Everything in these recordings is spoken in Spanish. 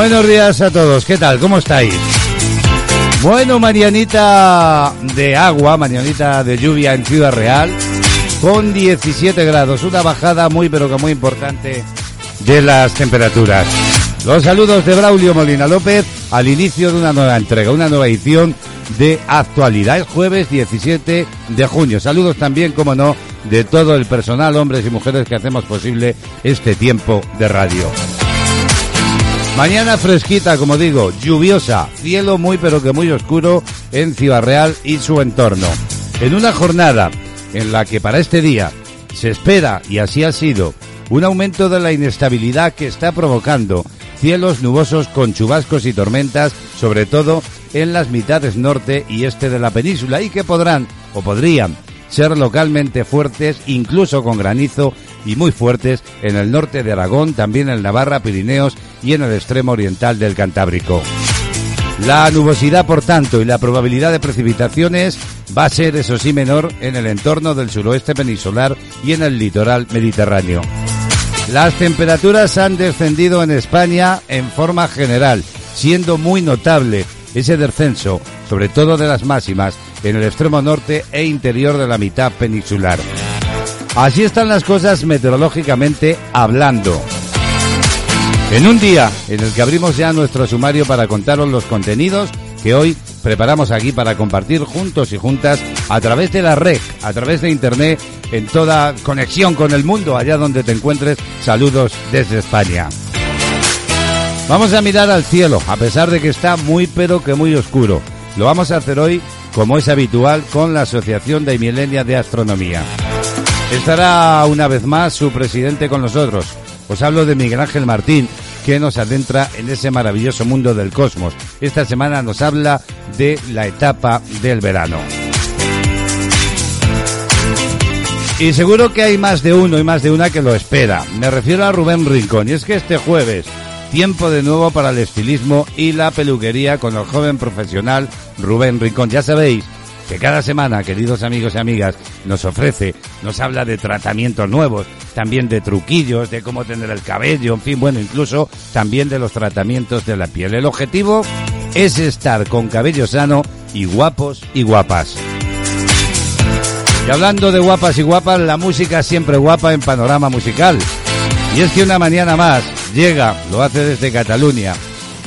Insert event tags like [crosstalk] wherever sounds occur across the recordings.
Buenos días a todos, ¿qué tal? ¿Cómo estáis? Bueno, mañanita de agua, mañanita de lluvia en Ciudad Real, con 17 grados, una bajada muy pero que muy importante de las temperaturas. Los saludos de Braulio Molina López al inicio de una nueva entrega, una nueva edición de actualidad. Es jueves 17 de junio. Saludos también, como no, de todo el personal, hombres y mujeres que hacemos posible este tiempo de radio. Mañana fresquita, como digo, lluviosa, cielo muy pero que muy oscuro en Ciudad Real y su entorno. En una jornada en la que para este día se espera, y así ha sido, un aumento de la inestabilidad que está provocando cielos nubosos con chubascos y tormentas, sobre todo en las mitades norte y este de la península, y que podrán o podrían ser localmente fuertes, incluso con granizo y muy fuertes en el norte de Aragón, también en Navarra, Pirineos y en el extremo oriental del Cantábrico. La nubosidad, por tanto, y la probabilidad de precipitaciones va a ser, eso sí, menor en el entorno del suroeste peninsular y en el litoral mediterráneo. Las temperaturas han descendido en España en forma general, siendo muy notable ese descenso, sobre todo de las máximas, en el extremo norte e interior de la mitad peninsular. Así están las cosas meteorológicamente hablando. En un día en el que abrimos ya nuestro sumario para contaros los contenidos que hoy preparamos aquí para compartir juntos y juntas a través de la red, a través de internet, en toda conexión con el mundo, allá donde te encuentres. Saludos desde España. Vamos a mirar al cielo, a pesar de que está muy pero que muy oscuro. Lo vamos a hacer hoy, como es habitual, con la Asociación de Milenia de Astronomía. Estará una vez más su presidente con nosotros. Os hablo de Miguel Ángel Martín, que nos adentra en ese maravilloso mundo del cosmos. Esta semana nos habla de la etapa del verano. Y seguro que hay más de uno y más de una que lo espera. Me refiero a Rubén Rincón. Y es que este jueves, tiempo de nuevo para el estilismo y la peluquería con el joven profesional Rubén Rincón. Ya sabéis que cada semana, queridos amigos y amigas, nos ofrece, nos habla de tratamientos nuevos, también de truquillos, de cómo tener el cabello, en fin, bueno, incluso también de los tratamientos de la piel. El objetivo es estar con cabello sano y guapos y guapas. Y hablando de guapas y guapas, la música siempre guapa en panorama musical. Y es que una mañana más llega, lo hace desde Cataluña,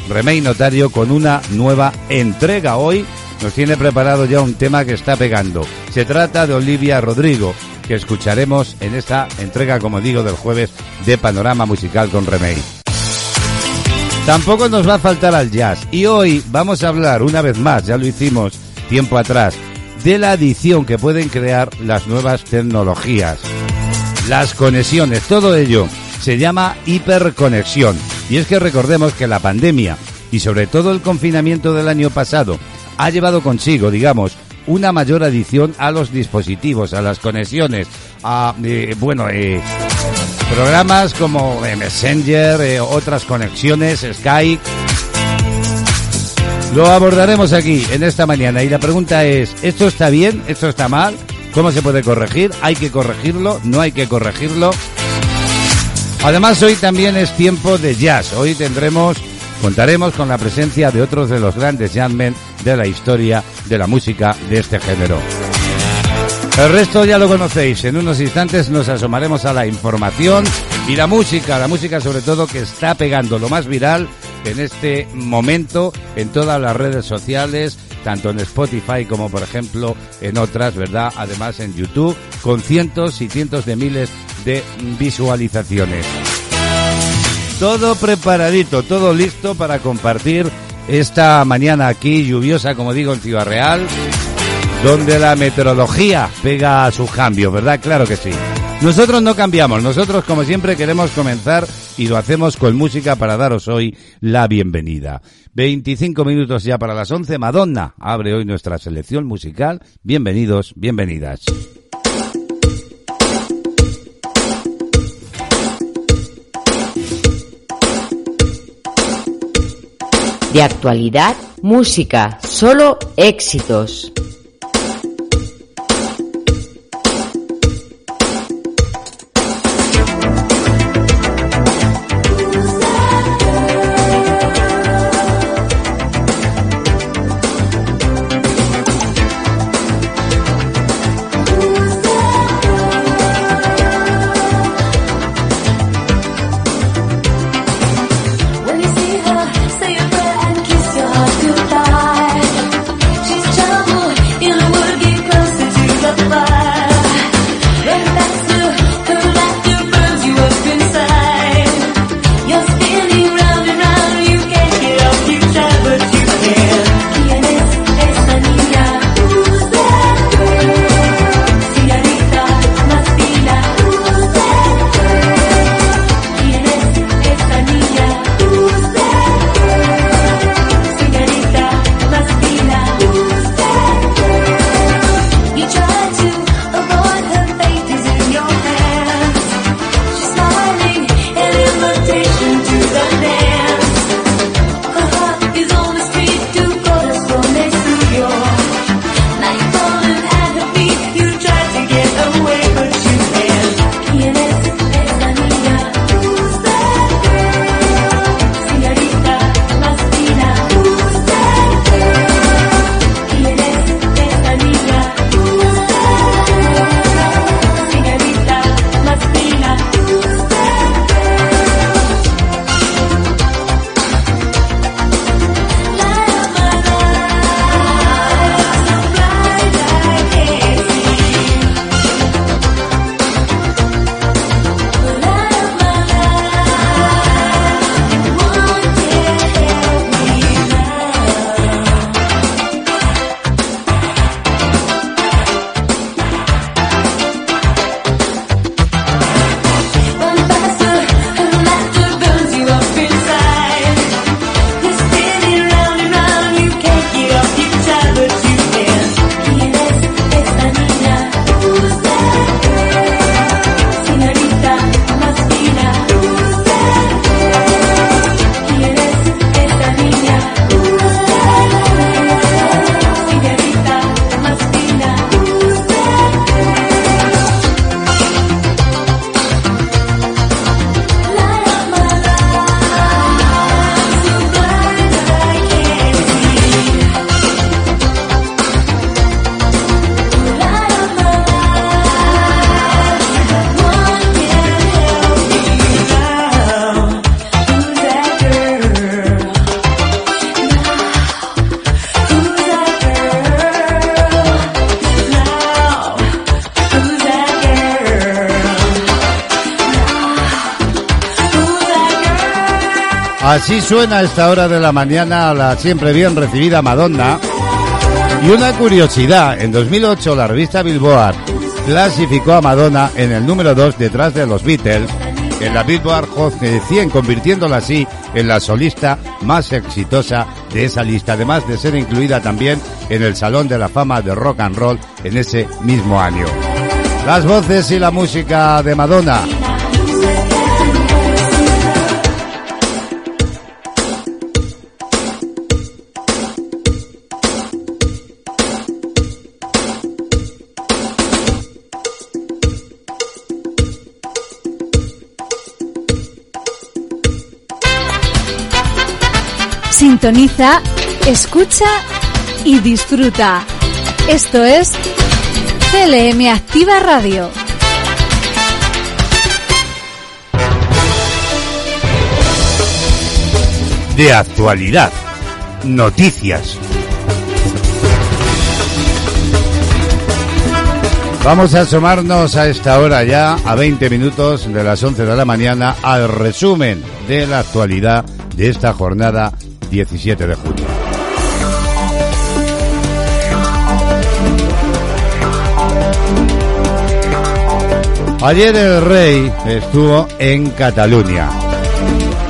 Remey Notario con una nueva entrega hoy nos tiene preparado ya un tema que está pegando. Se trata de Olivia Rodrigo, que escucharemos en esta entrega, como digo, del jueves de Panorama Musical con Remey. Tampoco nos va a faltar al jazz y hoy vamos a hablar una vez más, ya lo hicimos tiempo atrás, de la adición que pueden crear las nuevas tecnologías. Las conexiones, todo ello se llama hiperconexión. Y es que recordemos que la pandemia y sobre todo el confinamiento del año pasado ha llevado consigo, digamos, una mayor adición a los dispositivos, a las conexiones, a, eh, bueno, eh, programas como eh, Messenger, otras conexiones, Skype. Lo abordaremos aquí en esta mañana y la pregunta es, ¿esto está bien? ¿Esto está mal? ¿Cómo se puede corregir? ¿Hay que corregirlo? ¿No hay que corregirlo? Además hoy también es tiempo de jazz. Hoy tendremos contaremos con la presencia de otros de los grandes jazzmen de la historia de la música de este género. El resto ya lo conocéis. En unos instantes nos asomaremos a la información y la música, la música sobre todo que está pegando lo más viral en este momento en todas las redes sociales, tanto en Spotify como por ejemplo en otras, ¿verdad? Además en YouTube, con cientos y cientos de miles de visualizaciones. Todo preparadito, todo listo para compartir esta mañana aquí lluviosa, como digo, en Ciudad Real, donde la meteorología pega a sus cambios, ¿verdad? Claro que sí. Nosotros no cambiamos, nosotros como siempre queremos comenzar y lo hacemos con música para daros hoy la bienvenida. 25 minutos ya para las 11, Madonna abre hoy nuestra selección musical. Bienvenidos, bienvenidas. De actualidad, música, solo éxitos. Así suena a esta hora de la mañana la siempre bien recibida Madonna. Y una curiosidad, en 2008 la revista Billboard clasificó a Madonna en el número 2 detrás de los Beatles en la Billboard Hot 100, convirtiéndola así en la solista más exitosa de esa lista, además de ser incluida también en el Salón de la Fama de Rock and Roll en ese mismo año. Las voces y la música de Madonna Sintoniza, escucha y disfruta. Esto es CLM Activa Radio. De actualidad. Noticias. Vamos a asomarnos a esta hora ya, a 20 minutos de las 11 de la mañana, al resumen de la actualidad de esta jornada 17 de junio. Ayer el rey estuvo en Cataluña.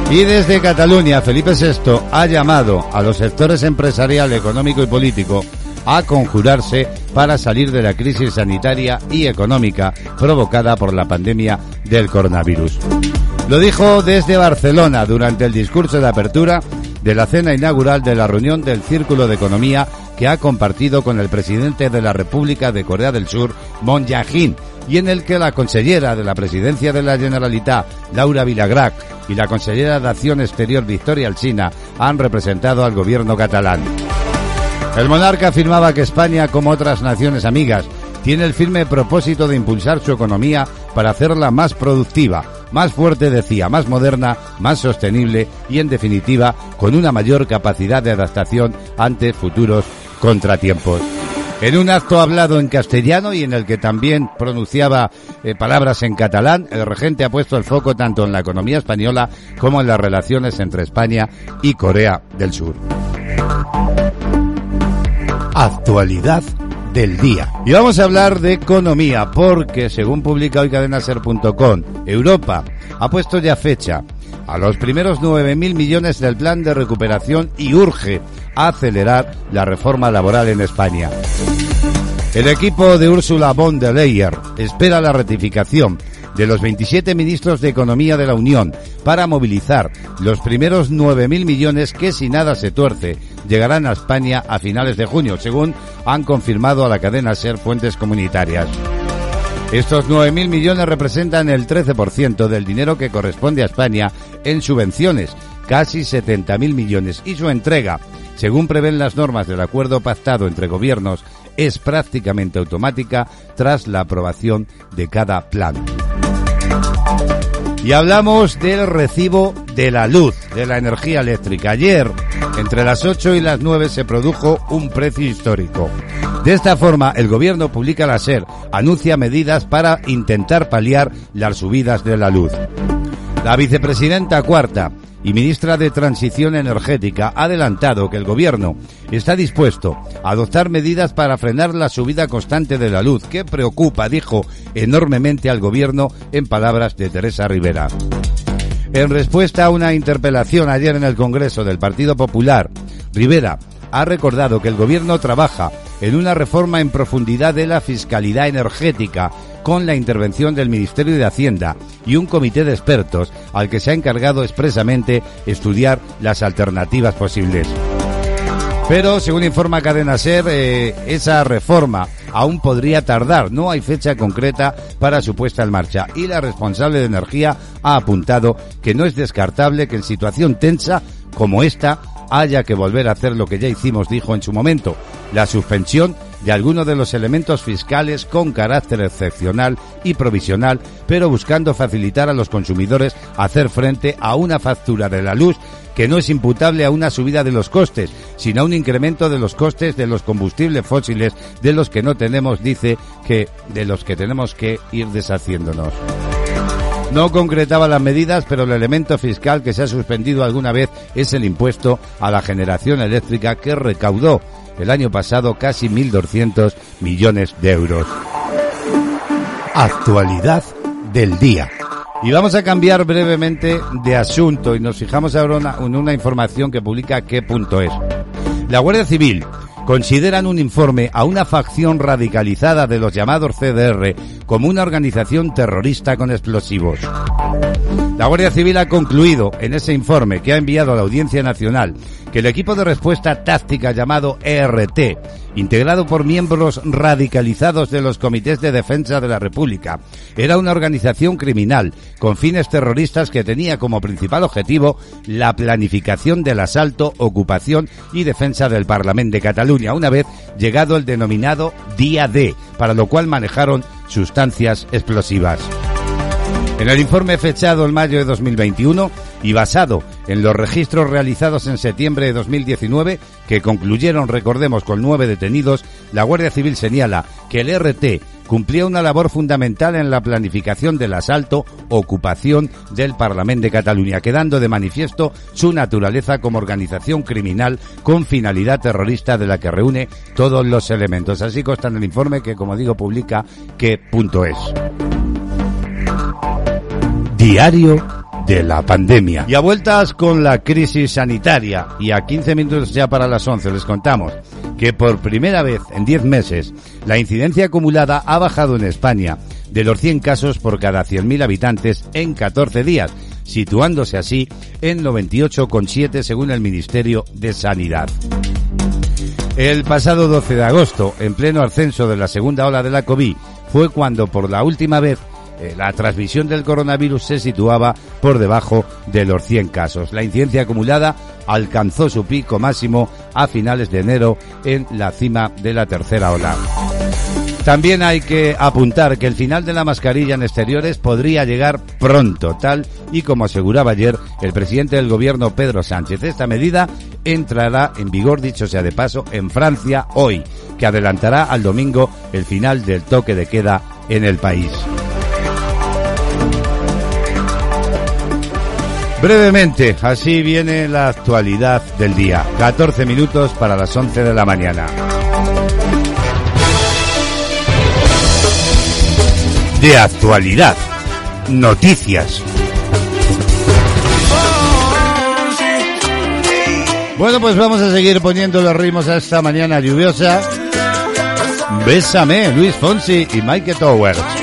Y desde Cataluña, Felipe VI ha llamado a los sectores empresarial, económico y político a conjurarse para salir de la crisis sanitaria y económica provocada por la pandemia del coronavirus. Lo dijo desde Barcelona durante el discurso de apertura de la cena inaugural de la reunión del Círculo de Economía que ha compartido con el presidente de la República de Corea del Sur, Moon Jae-in, y en el que la consellera de la Presidencia de la Generalitat, Laura Vilagrac, y la consellera de Acción Exterior, Victoria Alsina, han representado al gobierno catalán. El monarca afirmaba que España, como otras naciones amigas, tiene el firme propósito de impulsar su economía para hacerla más productiva, más fuerte decía, más moderna, más sostenible y en definitiva con una mayor capacidad de adaptación ante futuros contratiempos. En un acto hablado en castellano y en el que también pronunciaba eh, palabras en catalán, el regente ha puesto el foco tanto en la economía española como en las relaciones entre España y Corea del Sur. Actualidad del día. Y vamos a hablar de economía porque, según publica hoy cadenaser.com, Europa ha puesto ya fecha a los primeros 9.000 millones del plan de recuperación y urge acelerar la reforma laboral en España. El equipo de Ursula von der Leyen espera la ratificación de los 27 ministros de Economía de la Unión para movilizar los primeros 9.000 millones que si nada se tuerce llegarán a España a finales de junio, según han confirmado a la cadena SER fuentes comunitarias. Estos 9.000 millones representan el 13% del dinero que corresponde a España en subvenciones, casi 70.000 millones, y su entrega, según prevén las normas del acuerdo pactado entre gobiernos, es prácticamente automática tras la aprobación de cada plan. Y hablamos del recibo de la luz, de la energía eléctrica. Ayer, entre las 8 y las 9, se produjo un precio histórico. De esta forma, el gobierno publica la SER, anuncia medidas para intentar paliar las subidas de la luz. La vicepresidenta cuarta y ministra de Transición Energética ha adelantado que el Gobierno está dispuesto a adoptar medidas para frenar la subida constante de la luz, que preocupa, dijo, enormemente al Gobierno en palabras de Teresa Rivera. En respuesta a una interpelación ayer en el Congreso del Partido Popular, Rivera ha recordado que el Gobierno trabaja en una reforma en profundidad de la fiscalidad energética con la intervención del Ministerio de Hacienda y un comité de expertos al que se ha encargado expresamente estudiar las alternativas posibles. Pero, según informa Cadena Ser, eh, esa reforma aún podría tardar. No hay fecha concreta para su puesta en marcha. Y la responsable de energía ha apuntado que no es descartable que en situación tensa como esta haya que volver a hacer lo que ya hicimos, dijo en su momento, la suspensión de algunos de los elementos fiscales con carácter excepcional y provisional, pero buscando facilitar a los consumidores hacer frente a una factura de la luz que no es imputable a una subida de los costes, sino a un incremento de los costes de los combustibles fósiles de los que no tenemos, dice que de los que tenemos que ir deshaciéndonos. No concretaba las medidas, pero el elemento fiscal que se ha suspendido alguna vez es el impuesto a la generación eléctrica que recaudó el año pasado casi 1.200 millones de euros. Actualidad del día. Y vamos a cambiar brevemente de asunto y nos fijamos ahora en una información que publica qué.es. La Guardia Civil consideran un informe a una facción radicalizada de los llamados CDR como una organización terrorista con explosivos. La Guardia Civil ha concluido en ese informe que ha enviado a la Audiencia Nacional que el equipo de respuesta táctica llamado ERT, integrado por miembros radicalizados de los comités de defensa de la República, era una organización criminal con fines terroristas que tenía como principal objetivo la planificación del asalto, ocupación y defensa del Parlamento de Cataluña, una vez llegado el denominado Día D, para lo cual manejaron sustancias explosivas. En el informe fechado en mayo de 2021 y basado en los registros realizados en septiembre de 2019, que concluyeron, recordemos, con nueve detenidos, la Guardia Civil señala que el RT cumplía una labor fundamental en la planificación del asalto, ocupación del Parlamento de Cataluña, quedando de manifiesto su naturaleza como organización criminal con finalidad terrorista de la que reúne todos los elementos. Así consta en el informe que, como digo, publica que punto es. Diario de la pandemia. Y a vueltas con la crisis sanitaria, y a 15 minutos ya para las 11 les contamos que por primera vez en 10 meses la incidencia acumulada ha bajado en España de los 100 casos por cada 100.000 habitantes en 14 días, situándose así en 98,7 según el Ministerio de Sanidad. El pasado 12 de agosto, en pleno ascenso de la segunda ola de la COVID, fue cuando por la última vez eh, la transmisión del coronavirus se situaba por debajo de los 100 casos. La incidencia acumulada alcanzó su pico máximo a finales de enero en la cima de la tercera ola. También hay que apuntar que el final de la mascarilla en exteriores podría llegar pronto, tal y como aseguraba ayer el presidente del gobierno Pedro Sánchez. Esta medida entrará en vigor, dicho sea de paso, en Francia hoy, que adelantará al domingo el final del toque de queda en el país. Brevemente, así viene la actualidad del día. 14 minutos para las 11 de la mañana. De actualidad. Noticias. Bueno, pues vamos a seguir poniendo los ritmos a esta mañana lluviosa. Bésame, Luis Fonsi y Mike Towers.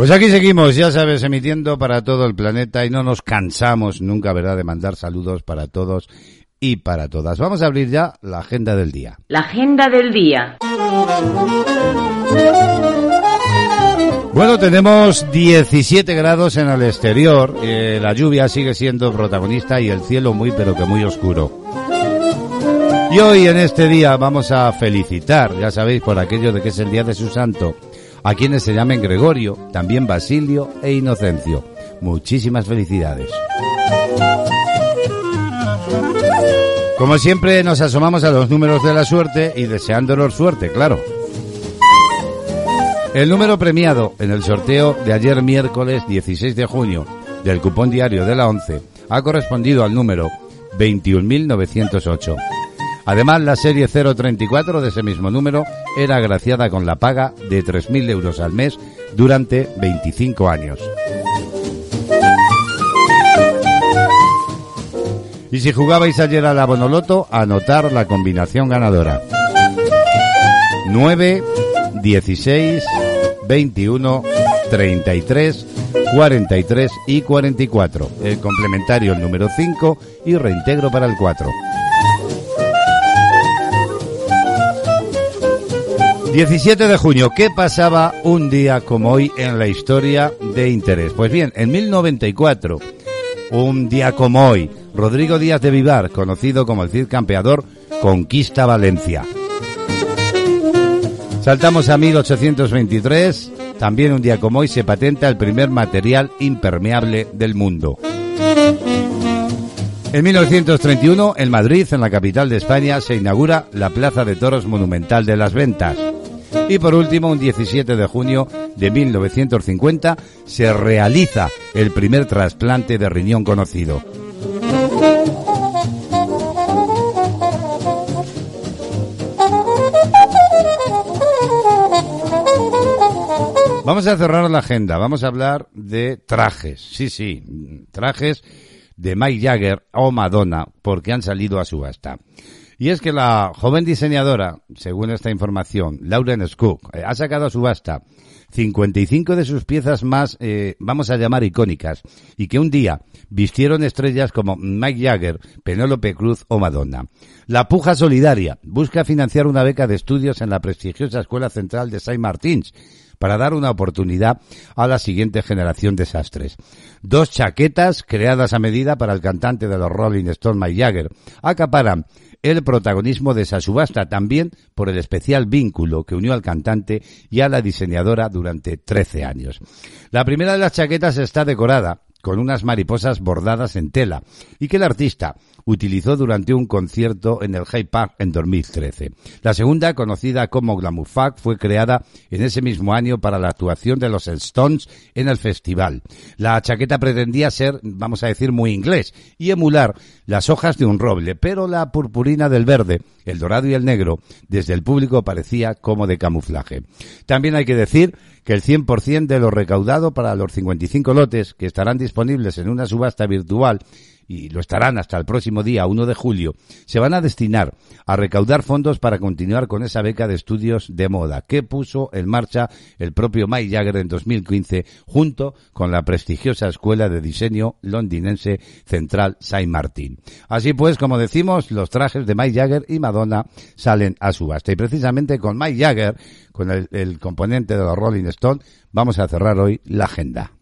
Pues aquí seguimos, ya sabes, emitiendo para todo el planeta y no nos cansamos nunca, ¿verdad?, de mandar saludos para todos y para todas. Vamos a abrir ya la agenda del día. La agenda del día. Bueno, tenemos 17 grados en el exterior, eh, la lluvia sigue siendo protagonista y el cielo muy pero que muy oscuro. Y hoy en este día vamos a felicitar, ya sabéis, por aquello de que es el día de su santo, a quienes se llamen Gregorio, también Basilio e Inocencio. Muchísimas felicidades. Como siempre nos asomamos a los números de la suerte y deseándolos suerte, claro. El número premiado en el sorteo de ayer miércoles 16 de junio del cupón diario de la 11 ha correspondido al número 21.908. Además, la serie 034 de ese mismo número era agraciada con la paga de 3.000 euros al mes durante 25 años. Y si jugabais ayer a la Bonoloto, anotar la combinación ganadora. 9, 16, 21, 33, 43 y 44. El complementario el número 5 y reintegro para el 4. 17 de junio, ¿qué pasaba un día como hoy en la historia de interés? Pues bien, en 1094, un día como hoy, Rodrigo Díaz de Vivar, conocido como el Cid Campeador, conquista Valencia. Saltamos a 1823, también un día como hoy se patenta el primer material impermeable del mundo. En 1931, en Madrid, en la capital de España, se inaugura la Plaza de Toros Monumental de las Ventas. Y por último, un 17 de junio de 1950, se realiza el primer trasplante de riñón conocido. Vamos a cerrar la agenda, vamos a hablar de trajes, sí, sí, trajes de Mike Jagger o Madonna, porque han salido a subasta. Y es que la joven diseñadora, según esta información, Lauren Skook, eh, ha sacado a subasta 55 de sus piezas más, eh, vamos a llamar icónicas, y que un día vistieron estrellas como Mike Jagger, Penélope Cruz o Madonna. La puja solidaria busca financiar una beca de estudios en la prestigiosa Escuela Central de Saint Martins, para dar una oportunidad a la siguiente generación de sastres. Dos chaquetas creadas a medida para el cantante de los Rolling Stones, Mike Jagger, acaparan el protagonismo de esa subasta, también por el especial vínculo que unió al cantante y a la diseñadora durante 13 años. La primera de las chaquetas está decorada con unas mariposas bordadas en tela y que el artista utilizó durante un concierto en el Hyde Park en 2013. La segunda, conocida como Glamour fue creada en ese mismo año para la actuación de los Stones en el festival. La chaqueta pretendía ser, vamos a decir, muy inglés y emular las hojas de un roble, pero la purpurina del verde, el dorado y el negro, desde el público parecía como de camuflaje. También hay que decir que el 100% de lo recaudado para los 55 lotes que estarán disponibles en una subasta virtual y lo estarán hasta el próximo día 1 de julio, se van a destinar a recaudar fondos para continuar con esa beca de estudios de moda que puso en marcha el propio Mike Jagger en 2015 junto con la prestigiosa escuela de diseño londinense Central Saint Martin. Así pues, como decimos, los trajes de Mike Jagger y Madonna salen a subasta y precisamente con Mike Jagger, con el, el componente de los Rolling Stones, vamos a cerrar hoy la agenda.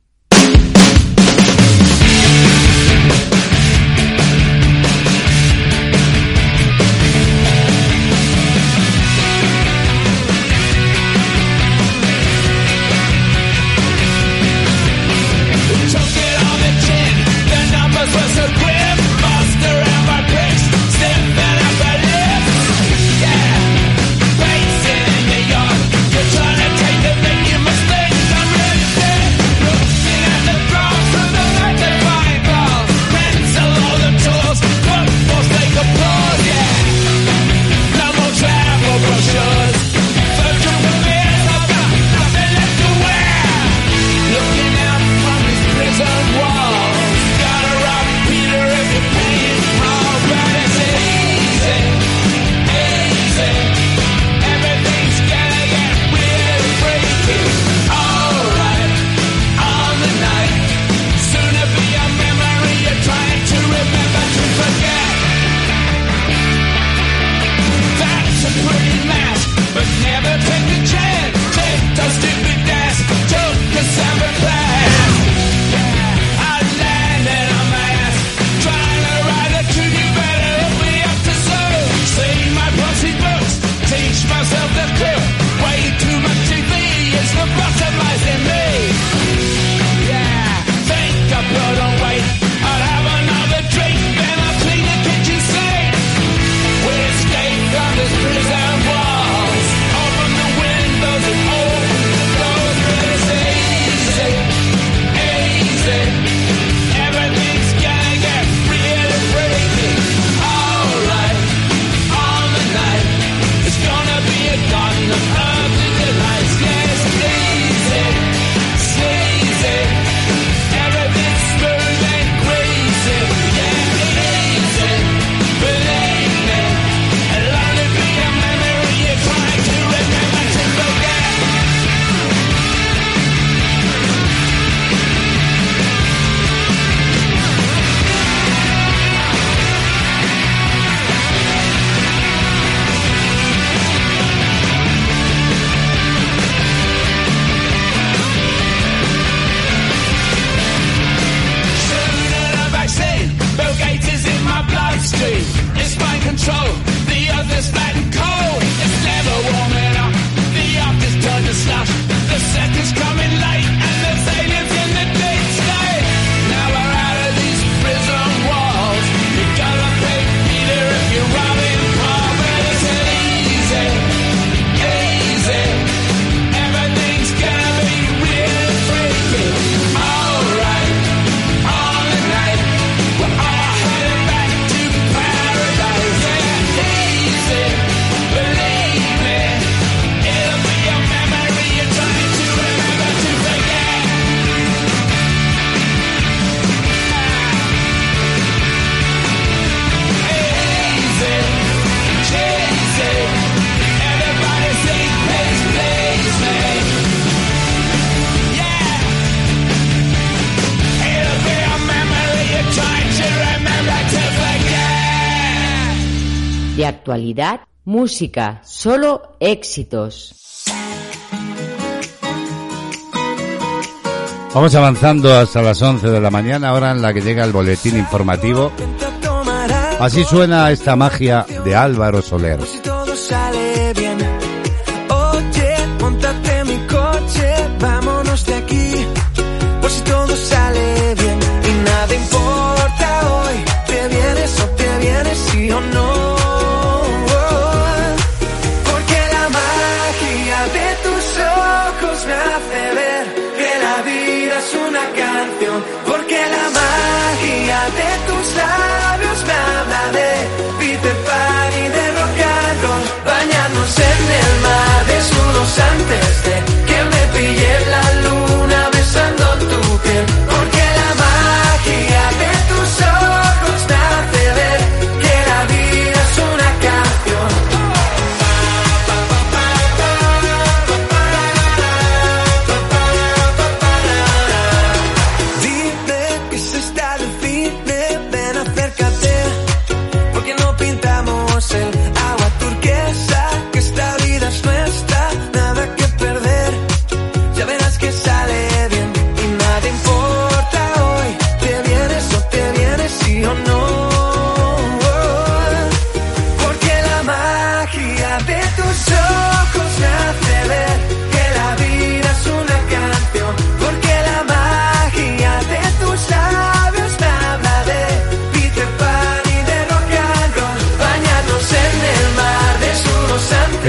Música, solo éxitos. Vamos avanzando hasta las 11 de la mañana, hora en la que llega el boletín informativo. Así suena esta magia de Álvaro Soler.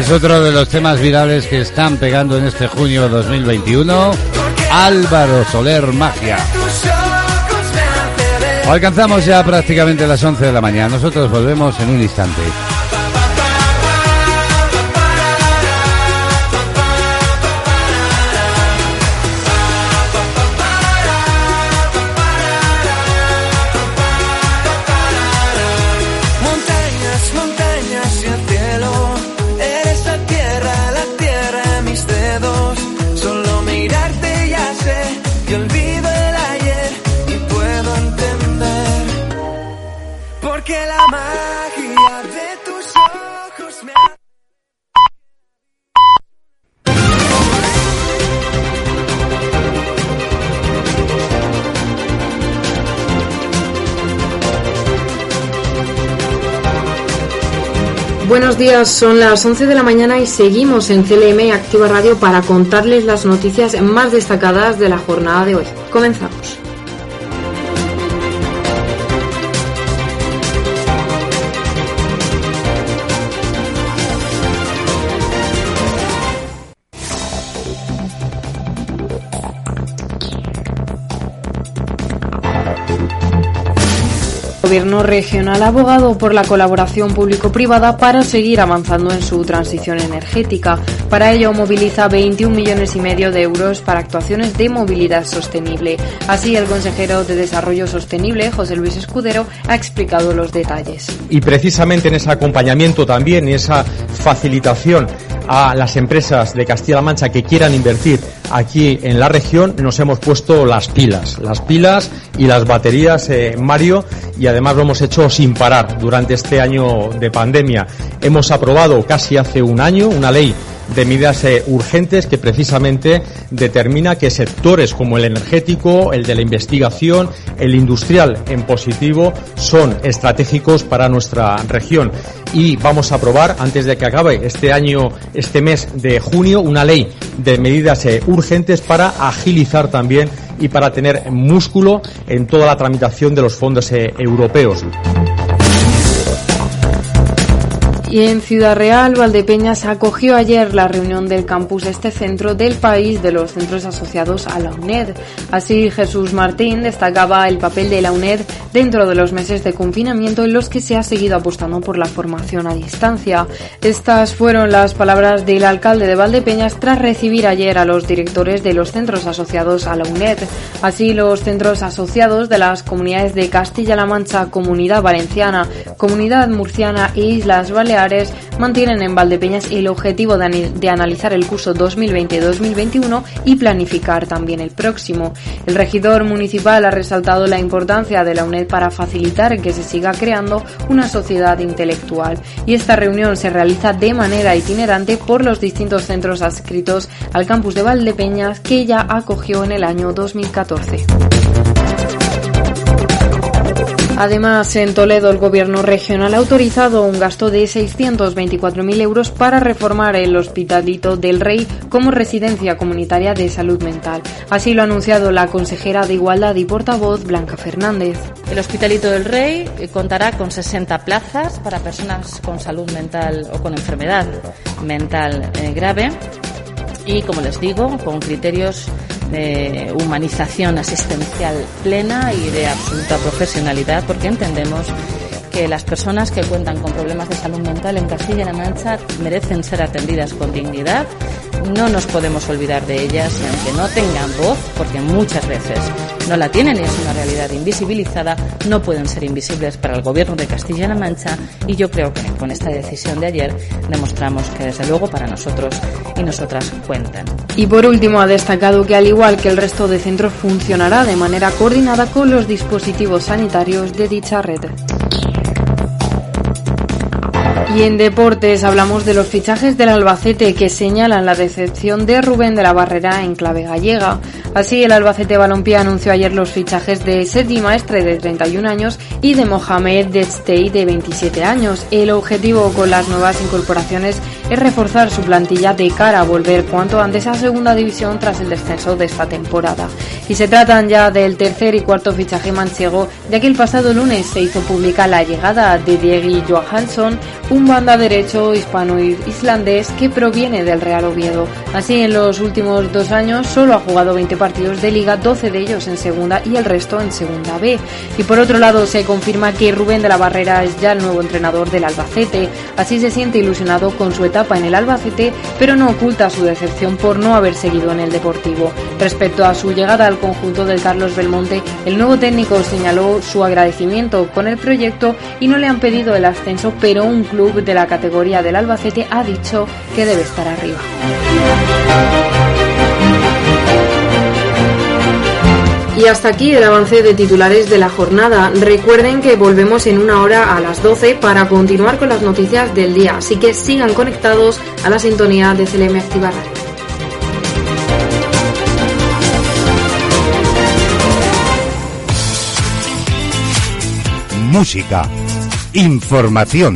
Es otro de los temas virales que están pegando en este junio de 2021. Álvaro Soler Magia. Alcanzamos ya prácticamente las 11 de la mañana. Nosotros volvemos en un instante. Días, son las 11 de la mañana y seguimos en CLM Activa Radio para contarles las noticias más destacadas de la jornada de hoy. Comenzamos. Regional abogado por la colaboración público-privada para seguir avanzando en su transición energética. Para ello moviliza 21 millones y medio de euros para actuaciones de movilidad sostenible. Así, el consejero de Desarrollo Sostenible, José Luis Escudero, ha explicado los detalles. y precisamente en ese acompañamiento también y esa facilitación a las empresas de Castilla-La Mancha que quieran invertir aquí en la región nos hemos puesto las pilas, las pilas y las baterías, eh, Mario, y además lo hemos hecho sin parar durante este año de pandemia. Hemos aprobado casi hace un año una ley de medidas eh, urgentes que precisamente determina que sectores como el energético, el de la investigación, el industrial en positivo son estratégicos para nuestra región. Y vamos a aprobar antes de que acabe este año, este mes de junio, una ley de medidas eh, urgentes para agilizar también y para tener músculo en toda la tramitación de los fondos eh, europeos. Y en Ciudad Real, Valdepeñas acogió ayer la reunión del campus de este centro del país de los centros asociados a la UNED. Así, Jesús Martín destacaba el papel de la UNED dentro de los meses de confinamiento en los que se ha seguido apostando por la formación a distancia. Estas fueron las palabras del alcalde de Valdepeñas tras recibir ayer a los directores de los centros asociados a la UNED. Así, los centros asociados de las comunidades de Castilla-La Mancha, Comunidad Valenciana, Comunidad Murciana e Islas Baleares Mantienen en Valdepeñas el objetivo de analizar el curso 2020-2021 y planificar también el próximo. El regidor municipal ha resaltado la importancia de la UNED para facilitar que se siga creando una sociedad intelectual y esta reunión se realiza de manera itinerante por los distintos centros adscritos al campus de Valdepeñas que ya acogió en el año 2014. Además, en Toledo el gobierno regional ha autorizado un gasto de 624.000 euros para reformar el Hospitalito del Rey como residencia comunitaria de salud mental. Así lo ha anunciado la consejera de Igualdad y portavoz Blanca Fernández. El Hospitalito del Rey eh, contará con 60 plazas para personas con salud mental o con enfermedad mental eh, grave y, como les digo, con criterios de humanización asistencial plena y de absoluta profesionalidad, porque entendemos que las personas que cuentan con problemas de salud mental en Castilla-La Mancha merecen ser atendidas con dignidad. No nos podemos olvidar de ellas y aunque no tengan voz, porque muchas veces no la tienen y es una realidad invisibilizada, no pueden ser invisibles para el gobierno de Castilla-La Mancha y yo creo que con esta decisión de ayer demostramos que desde luego para nosotros y nosotras cuentan. Y por último ha destacado que al igual que el resto de centros funcionará de manera coordinada con los dispositivos sanitarios de dicha red. Y en deportes hablamos de los fichajes del Albacete que señalan la decepción de Rubén de la Barrera en clave gallega. Así, el Albacete Balompié anunció ayer los fichajes de Sergi Maestre de 31 años y de Mohamed Destey de 27 años. El objetivo con las nuevas incorporaciones es reforzar su plantilla de cara a volver cuanto antes a segunda división tras el descenso de esta temporada. Y se tratan ya del tercer y cuarto fichaje manchego, ya que el pasado lunes se hizo pública la llegada de Diego Johansson, un banda derecho hispano-islandés que proviene del Real Oviedo. Así, en los últimos dos años solo ha jugado 20 partidos de liga, 12 de ellos en segunda y el resto en segunda B. Y por otro lado, se confirma que Rubén de la Barrera es ya el nuevo entrenador del Albacete. Así se siente ilusionado con su etapa en el Albacete, pero no oculta su decepción por no haber seguido en el Deportivo. Respecto a su llegada al conjunto del Carlos Belmonte, el nuevo técnico señaló su agradecimiento con el proyecto y no le han pedido el ascenso, pero un club de la categoría del Albacete ha dicho que debe estar arriba. Y hasta aquí el avance de titulares de la jornada. Recuerden que volvemos en una hora a las 12 para continuar con las noticias del día, así que sigan conectados a la sintonía de CLM Activa Radio. Música, información,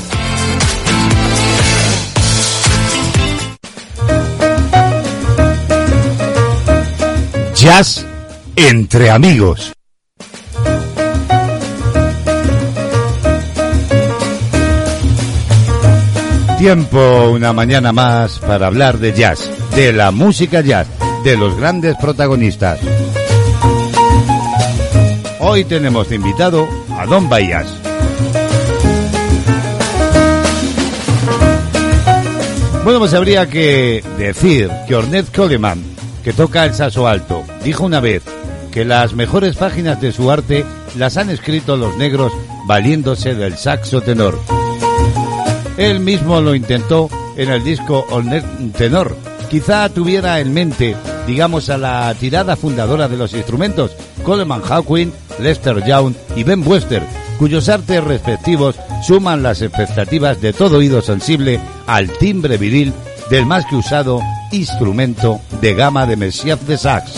Jazz entre amigos. Tiempo, una mañana más para hablar de jazz, de la música jazz, de los grandes protagonistas. Hoy tenemos de invitado a Don Bahías. Bueno, pues habría que decir que Ornette Coleman, que toca el saso alto, dijo una vez que las mejores páginas de su arte las han escrito los negros valiéndose del saxo tenor. Él mismo lo intentó en el disco Ornette Tenor. Quizá tuviera en mente, digamos, a la tirada fundadora de los instrumentos, Coleman Hawkins, Lester Young y Ben Webster, cuyos artes respectivos suman las expectativas de todo oído sensible al timbre viril del más que usado instrumento de gama de Messias de sax.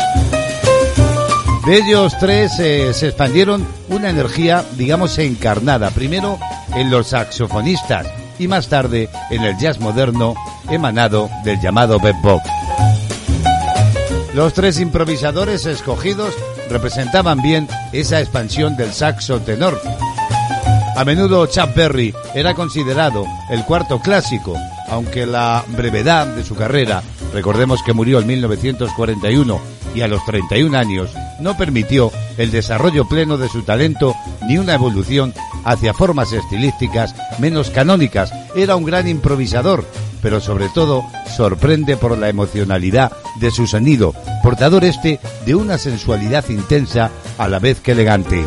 De ellos tres eh, se expandieron una energía, digamos, encarnada, primero en los saxofonistas y más tarde en el jazz moderno emanado del llamado bebop. Los tres improvisadores escogidos representaban bien esa expansión del saxo tenor. A menudo Chuck Berry era considerado el cuarto clásico, aunque la brevedad de su carrera, recordemos que murió en 1941, y a los 31 años no permitió el desarrollo pleno de su talento ni una evolución hacia formas estilísticas menos canónicas. Era un gran improvisador, pero sobre todo sorprende por la emocionalidad de su sonido, portador este de una sensualidad intensa a la vez que elegante.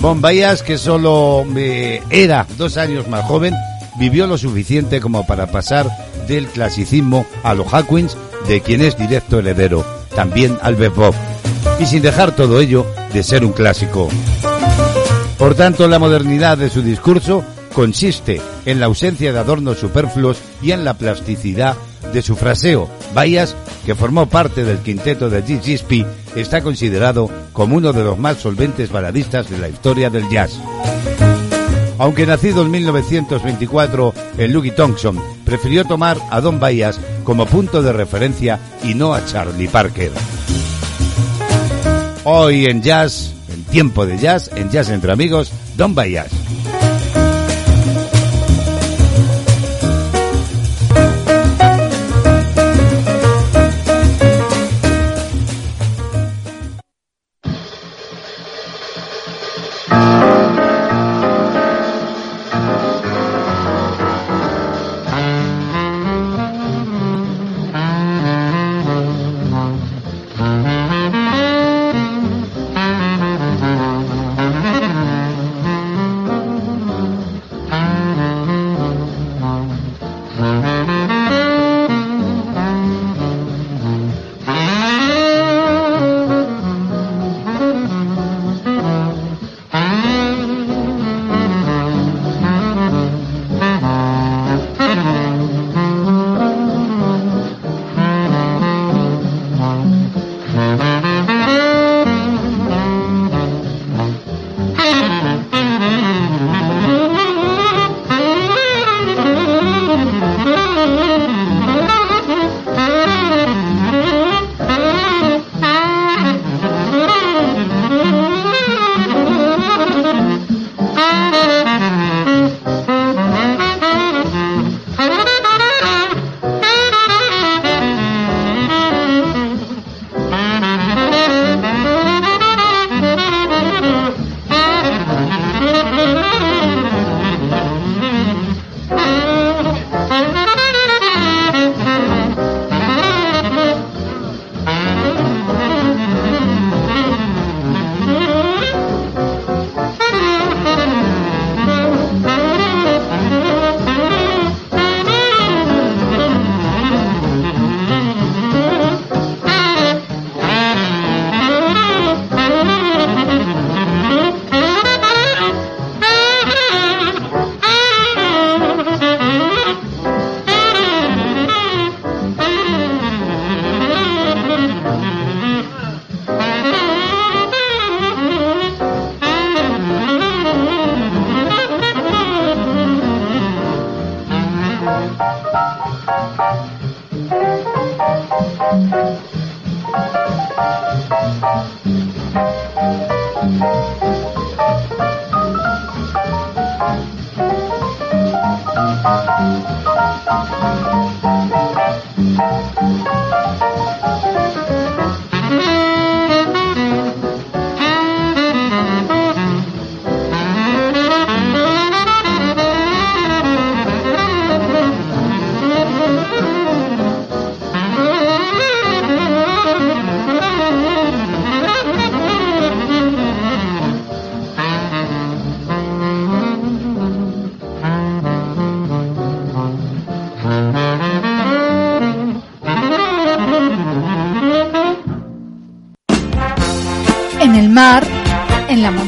Bombayas, que solo eh, era dos años más joven, vivió lo suficiente como para pasar del clasicismo a los Hawkins, de quien es directo heredero, también al bebop, y sin dejar todo ello de ser un clásico. Por tanto, la modernidad de su discurso consiste en la ausencia de adornos superfluos y en la plasticidad de su fraseo. Bayas, que formó parte del quinteto de G.G.P., está considerado como uno de los más solventes baladistas de la historia del jazz. Aunque nacido en 1924 en Louis Thompson, prefirió tomar a Don Bayas como punto de referencia y no a Charlie Parker. Hoy en Jazz, en tiempo de jazz, en Jazz entre amigos, Don Bayas.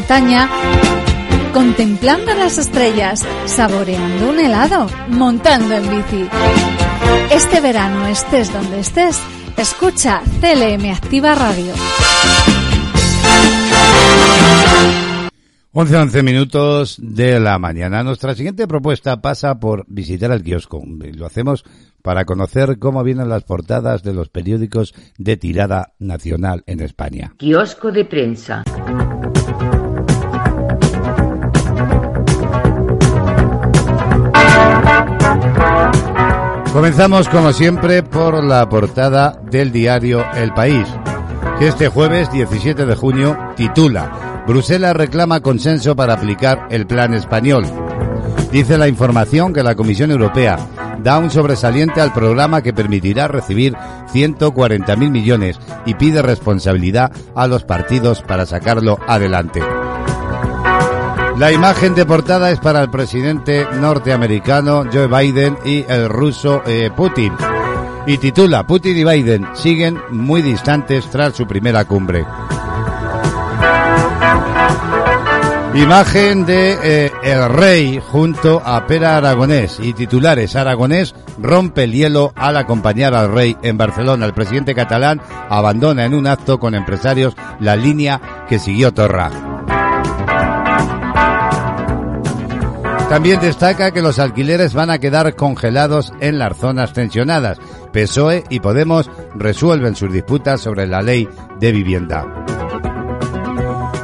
Montaña, contemplando las estrellas, saboreando un helado, montando en bici. Este verano, estés donde estés, escucha CLM Activa Radio. 11 11 minutos de la mañana. Nuestra siguiente propuesta pasa por visitar el kiosco. Y Lo hacemos para conocer cómo vienen las portadas de los periódicos de tirada nacional en España. Kiosco de prensa. Comenzamos como siempre por la portada del diario El País, que este jueves 17 de junio titula Bruselas reclama consenso para aplicar el plan español. Dice la información que la Comisión Europea da un sobresaliente al programa que permitirá recibir 140.000 millones y pide responsabilidad a los partidos para sacarlo adelante. La imagen de portada es para el presidente norteamericano Joe Biden y el ruso eh, Putin. Y titula Putin y Biden siguen muy distantes tras su primera cumbre. Imagen de eh, el rey junto a Pera Aragonés y titulares Aragonés rompe el hielo al acompañar al rey en Barcelona. El presidente catalán abandona en un acto con empresarios la línea que siguió Torra. También destaca que los alquileres van a quedar congelados en las zonas tensionadas. PSOE y Podemos resuelven sus disputas sobre la ley de vivienda.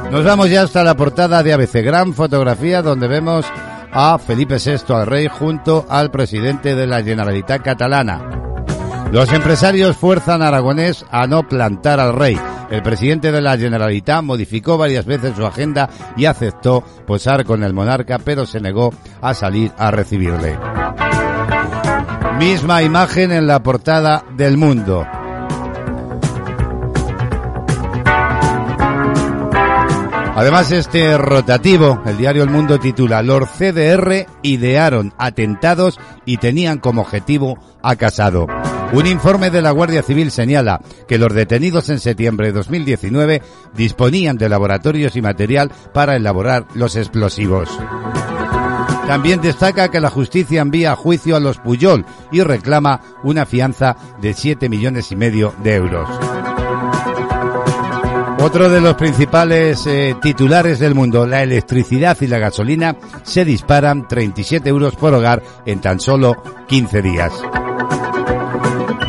Nos vamos ya hasta la portada de ABC, gran fotografía donde vemos a Felipe VI, al rey, junto al presidente de la Generalitat catalana. Los empresarios fuerzan a Aragonés a no plantar al rey. El presidente de la Generalitat modificó varias veces su agenda y aceptó posar con el monarca, pero se negó a salir a recibirle. Misma imagen en la portada del mundo. Además, este rotativo, el diario El Mundo titula, los CDR idearon atentados y tenían como objetivo a Casado. Un informe de la Guardia Civil señala que los detenidos en septiembre de 2019 disponían de laboratorios y material para elaborar los explosivos. También destaca que la justicia envía a juicio a los Puyol y reclama una fianza de 7 millones y medio de euros. Otro de los principales eh, titulares del mundo, la electricidad y la gasolina se disparan 37 euros por hogar en tan solo 15 días.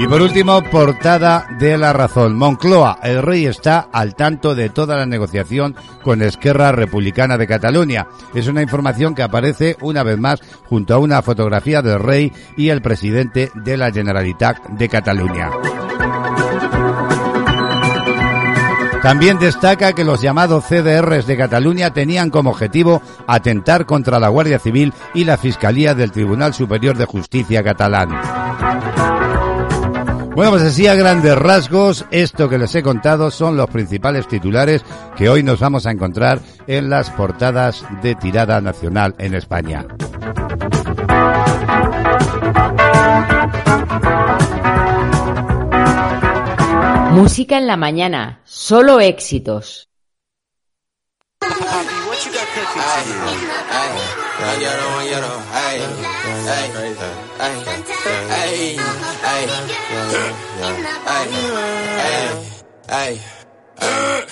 Y por último, portada de La Razón. Moncloa, el rey está al tanto de toda la negociación con Esquerra Republicana de Cataluña. Es una información que aparece una vez más junto a una fotografía del rey y el presidente de la Generalitat de Cataluña. También destaca que los llamados CDRs de Cataluña tenían como objetivo atentar contra la Guardia Civil y la Fiscalía del Tribunal Superior de Justicia catalán. Bueno, pues así a grandes rasgos, esto que les he contado son los principales titulares que hoy nos vamos a encontrar en las portadas de tirada nacional en España. Música en la mañana, solo éxitos. yeah. Hey, hey, hey.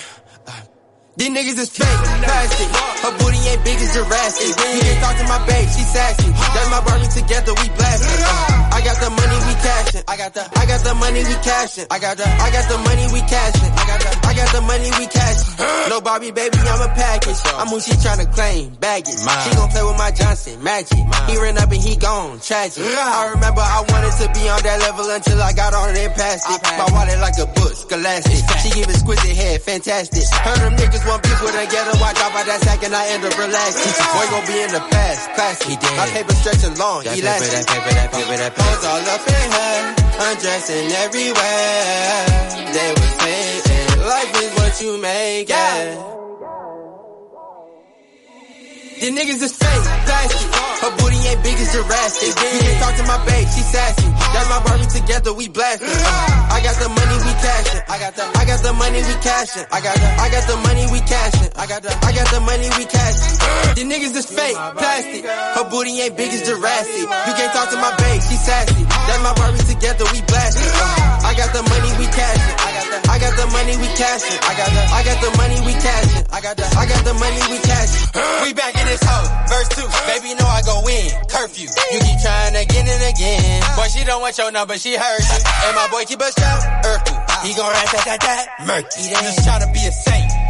These niggas is fake, plastic. Her booty ain't big as Jurassic. Can talk to my babe, she sassy. That's my Barbie together, we blasting. Uh, I got the money, we cashing. I got the, I got the money, we cashing. I got the, I got the money, we cashing. I got the, I got the money, we cashing. No Barbie, baby, I'm a package. I'm who she tryna claim, baggage. She gon' play with my Johnson, magic. He ran up and he gone, tragic. I remember I wanted to be on that level until I got on it and passed it. My wallet like a bush, scholastic. She give exquisite head, fantastic. Heard them niggas want beef with her, get her watch out by that sack and I end up relaxing. Boy gon' be in the past, classy. My paper stretching long, that elastic. Pose all up in her, undressing everywhere. They was saying, life is what you make it. These niggas is fake, plastic. Her booty ain't big as Jurassic. You can talk to my babe, she sassy. That's my Barbie together, we blasting. Uh, I got the money, we cashing. I got the, I got the money, we cashing. I got the, I got the money, we cashing. I got the, I got the money, we cashing. These niggas is fake, plastic. Her booty ain't big as Jurassic. You can't talk to my babe, she sassy. That's my Barbie together, we blasting. Uh, I got the money, we cashing. I got the, I got the money, we cash it. I got the, I got the money, we cash it. I got the, I got the money, we cashing. We back in this hoe, verse two. Baby, know I go in, curfew. You keep trying again and again. Boy, she don't want your number, she heard you. And my boy keep a strap, Urkel. He gon' rat that, that, that, murky. Just try to be a saint,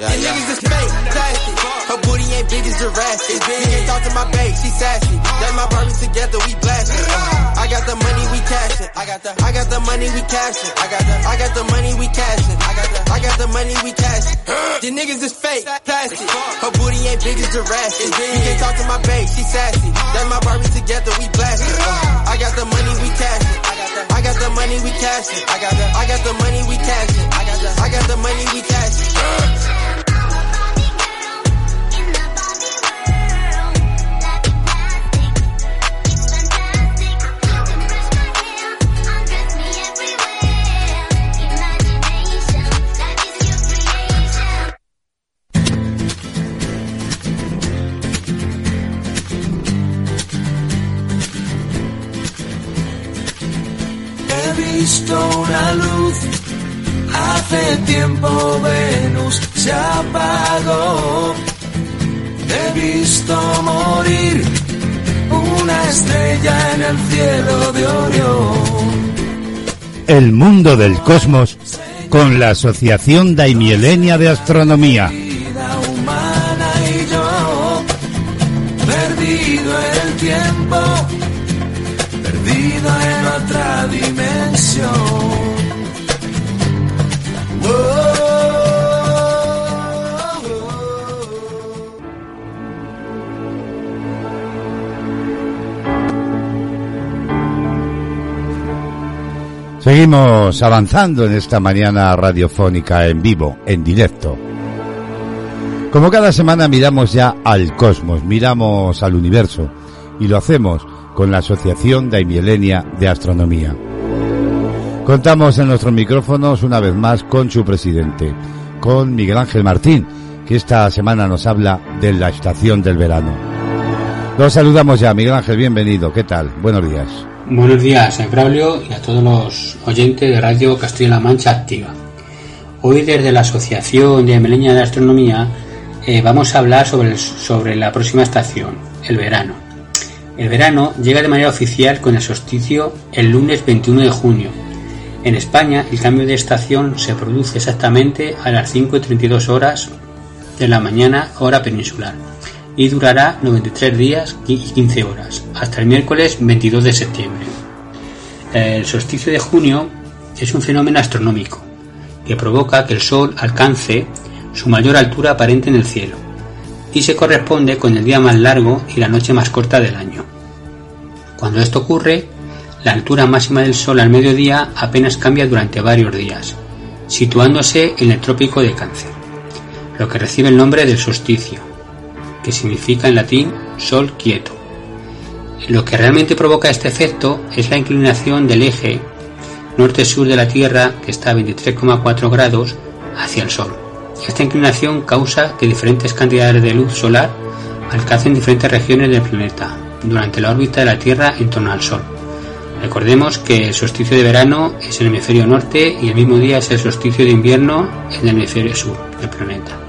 Yeah, yeah. niggas is fake, plastic. Her booty ain't big as Jurassic. You can't talk to my babe, she sassy. That's my Barbie together, we blasting. Uh, I got the money, we cashing. I got the, I got the money, we cashing. I got the, I got the money, we cashing. I got the, I got the money, we cashing. The niggas is fake, plastic. Her booty ain't big as Jurassic. You can't talk to my babe, she sassy. That's my Barbie together, we blasting. Uh, I got the money, we cashing. I got the, I got the money, we cashing. I got the, I got the money, we cashing. I got the, I got the money, we cashing. Visto una luz. Hace tiempo Venus se apagó. He visto morir una estrella en el cielo de Orión. El mundo del cosmos con la Asociación Daimielenia de Astronomía. Seguimos avanzando en esta mañana radiofónica en vivo, en directo. Como cada semana miramos ya al cosmos, miramos al universo y lo hacemos con la Asociación Daimielenia de Astronomía. Contamos en nuestros micrófonos una vez más con su presidente, con Miguel Ángel Martín, que esta semana nos habla de la estación del verano. Los saludamos ya, Miguel Ángel, bienvenido. ¿Qué tal? Buenos días. Buenos días Braulio y a todos los oyentes de Radio Castilla-La Mancha Activa. Hoy desde la Asociación de Meleña de Astronomía eh, vamos a hablar sobre, sobre la próxima estación, el verano. El verano llega de manera oficial con el solsticio el lunes 21 de junio. En España el cambio de estación se produce exactamente a las 5 y 32 horas de la mañana hora peninsular y durará 93 días y 15 horas hasta el miércoles 22 de septiembre. El solsticio de junio es un fenómeno astronómico que provoca que el Sol alcance su mayor altura aparente en el cielo y se corresponde con el día más largo y la noche más corta del año. Cuando esto ocurre, la altura máxima del Sol al mediodía apenas cambia durante varios días, situándose en el trópico de Cáncer, lo que recibe el nombre del solsticio, que significa en latín sol quieto. Lo que realmente provoca este efecto es la inclinación del eje norte-sur de la Tierra, que está a 23,4 grados, hacia el Sol. Esta inclinación causa que diferentes cantidades de luz solar alcancen diferentes regiones del planeta durante la órbita de la Tierra en torno al Sol. Recordemos que el solsticio de verano es en el hemisferio norte y el mismo día es el solsticio de invierno en el hemisferio sur del planeta.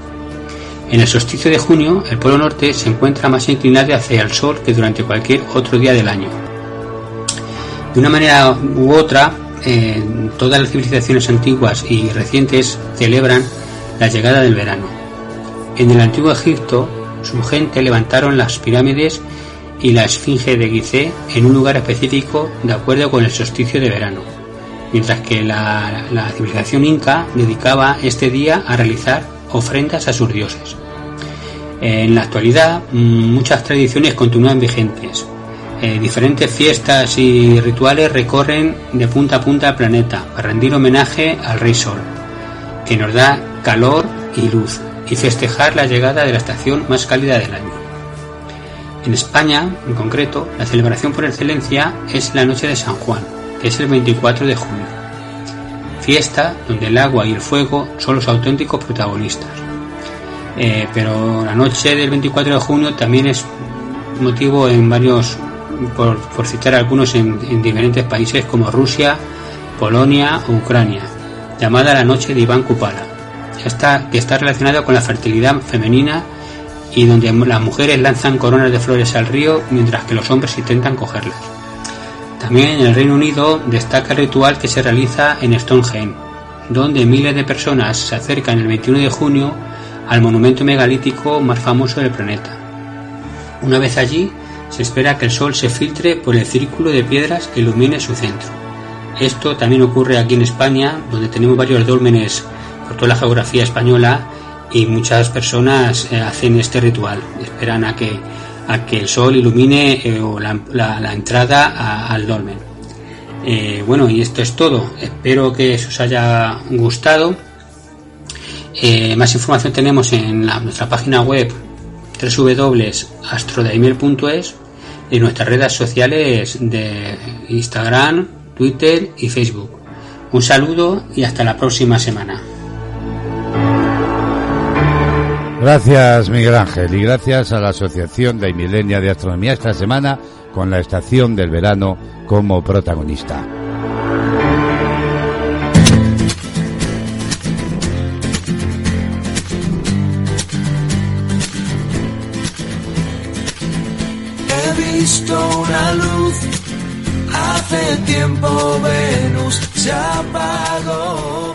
En el solsticio de junio, el polo norte se encuentra más inclinado hacia el sol que durante cualquier otro día del año. De una manera u otra, eh, todas las civilizaciones antiguas y recientes celebran la llegada del verano. En el antiguo Egipto, su gente levantaron las pirámides y la esfinge de Gizeh en un lugar específico de acuerdo con el solsticio de verano, mientras que la, la civilización inca dedicaba este día a realizar ofrendas a sus dioses. En la actualidad, mm, muchas tradiciones continúan vigentes. Eh, diferentes fiestas y rituales recorren de punta a punta el planeta para rendir homenaje al Rey Sol, que nos da calor y luz, y festejar la llegada de la estación más cálida del año. En España, en concreto, la celebración por excelencia es la Noche de San Juan, que es el 24 de junio. Fiesta donde el agua y el fuego son los auténticos protagonistas. Eh, pero la noche del 24 de junio también es motivo en varios, por, citar algunos, en, en diferentes países como Rusia, Polonia o Ucrania, llamada la noche de Iván Kupala, esta, que está relacionada con la fertilidad femenina y donde las mujeres lanzan coronas de flores al río mientras que los hombres intentan cogerlas. También en el Reino Unido destaca el ritual que se realiza en Stonehenge, donde miles de personas se acercan el 21 de junio al monumento megalítico más famoso del planeta. Una vez allí, se espera que el sol se filtre por el círculo de piedras que ilumine su centro. Esto también ocurre aquí en España, donde tenemos varios dólmenes por toda la geografía española y muchas personas eh, hacen este ritual, esperan a que, a que el sol ilumine eh, la, entrada al dolmen. Eh, bueno, y esto es todo. Espero que os haya gustado. Eh, más información tenemos en nuestra página web www.astrodaimiel.es y nuestras redes sociales de Instagram, Twitter y Facebook. Un saludo y hasta la próxima semana. Gracias, Miguel Ángel, y gracias a la Asociación de Milenia de Astronomía esta semana con la estación del verano como protagonista. Visto una luz, hace tiempo Venus se apagó.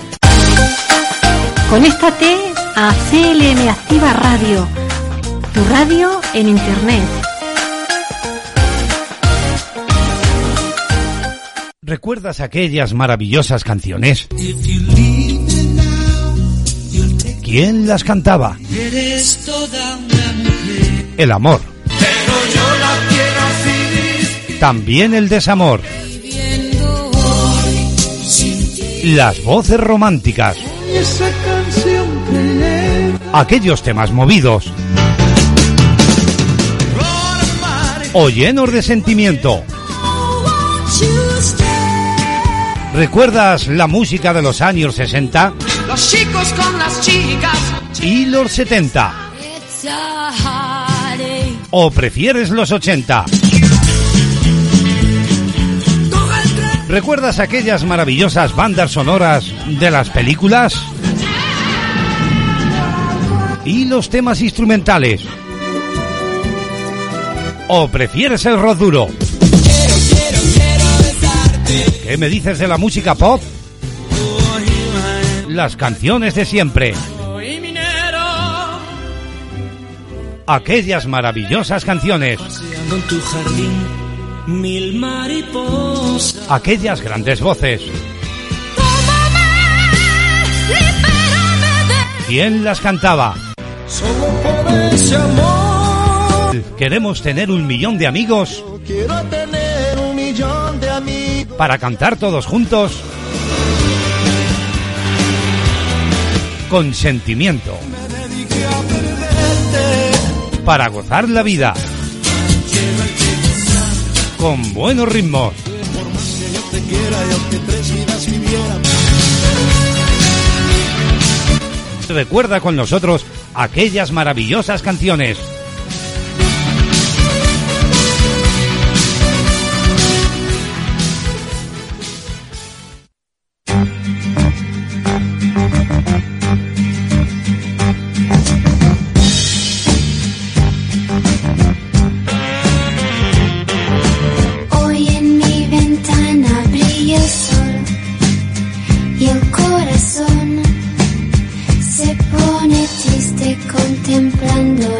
Conéctate a CLM Activa Radio, tu radio en Internet. ¿Recuerdas aquellas maravillosas canciones? ¿Quién las cantaba? El amor, también el desamor, las voces románticas, aquellos temas movidos o llenos de sentimiento. ¿Recuerdas la música de los años 60 Los chicos con las chicas. y los 70? ¿O prefieres los 80? ¿Recuerdas aquellas maravillosas bandas sonoras de las películas? ¿Y los temas instrumentales? ¿O prefieres el rock duro? ¿Qué me dices de la música pop? Las canciones de siempre. Aquellas maravillosas canciones. Mil mariposas. Aquellas grandes voces. ¿Quién las cantaba? Solo por ese amor. Queremos tener un millón de amigos Quiero tener un millón de amigos. para cantar todos juntos con sentimiento, Me dediqué a perderte. para gozar la vida con buenos ritmos. Recuerda con nosotros aquellas maravillosas canciones. Contemplando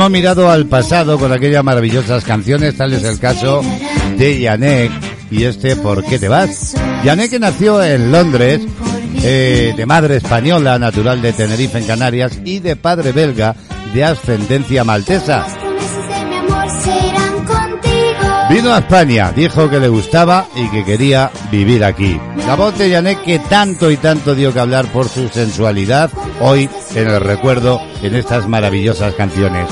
hemos mirado al pasado con aquellas maravillosas canciones, tal es el caso de Yanek y este ¿Por qué te vas? Que nació en Londres, eh, de madre española, natural de Tenerife en Canarias y de padre belga de ascendencia maltesa. Vino a España, dijo que le gustaba y que quería vivir aquí. La voz de Yanek que tanto y tanto dio que hablar por su sensualidad, hoy en el recuerdo en estas maravillosas canciones.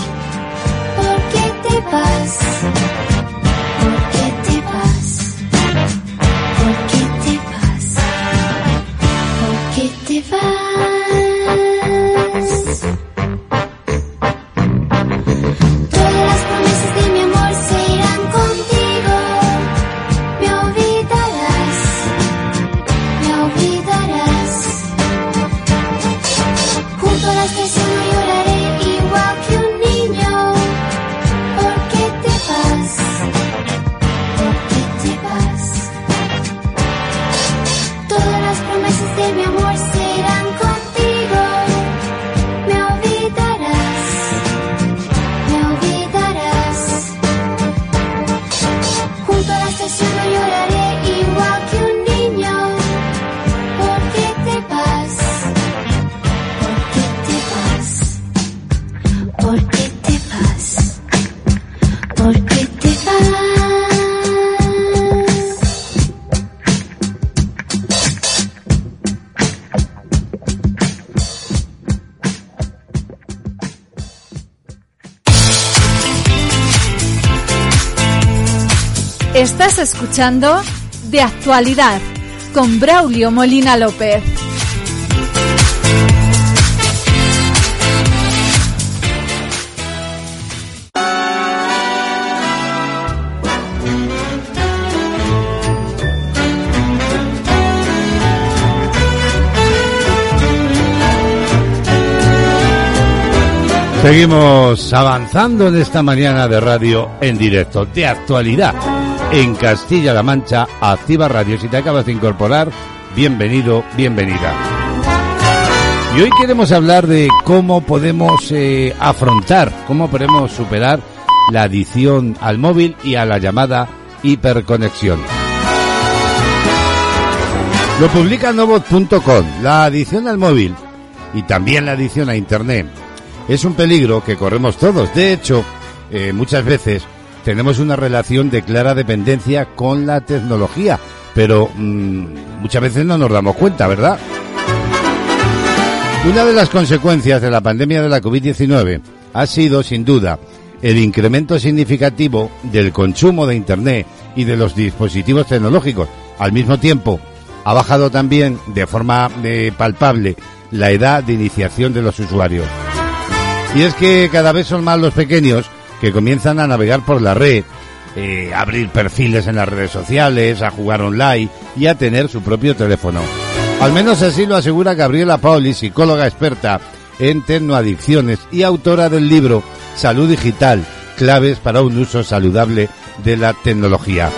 Estás escuchando De Actualidad con Braulio Molina López. Seguimos avanzando en esta mañana de radio en directo, de actualidad, en Castilla-La Mancha, Activa Radio. Si te acabas de incorporar, bienvenido, bienvenida. Y hoy queremos hablar de cómo podemos eh, afrontar, cómo podemos superar la adicción al móvil y a la llamada hiperconexión. Lo publica Novot.com. La adicción al móvil y también la adicción a Internet es un peligro que corremos todos. De hecho, eh, muchas veces tenemos una relación de clara dependencia con la tecnología, pero mm, muchas veces no nos damos cuenta, ¿verdad? Una de las consecuencias de la pandemia de la COVID-19 ha sido, sin duda, el incremento significativo del consumo de Internet y de los dispositivos tecnológicos. Al mismo tiempo, ha bajado también de forma eh, palpable la edad de iniciación de los usuarios. Y es que cada vez son más los pequeños que comienzan a navegar por la red, eh, a abrir perfiles en las redes sociales, a jugar online y a tener su propio teléfono. Al menos así lo asegura Gabriela Pauli, psicóloga experta en tecnoadicciones y autora del libro Salud Digital, claves para un uso saludable de la tecnología.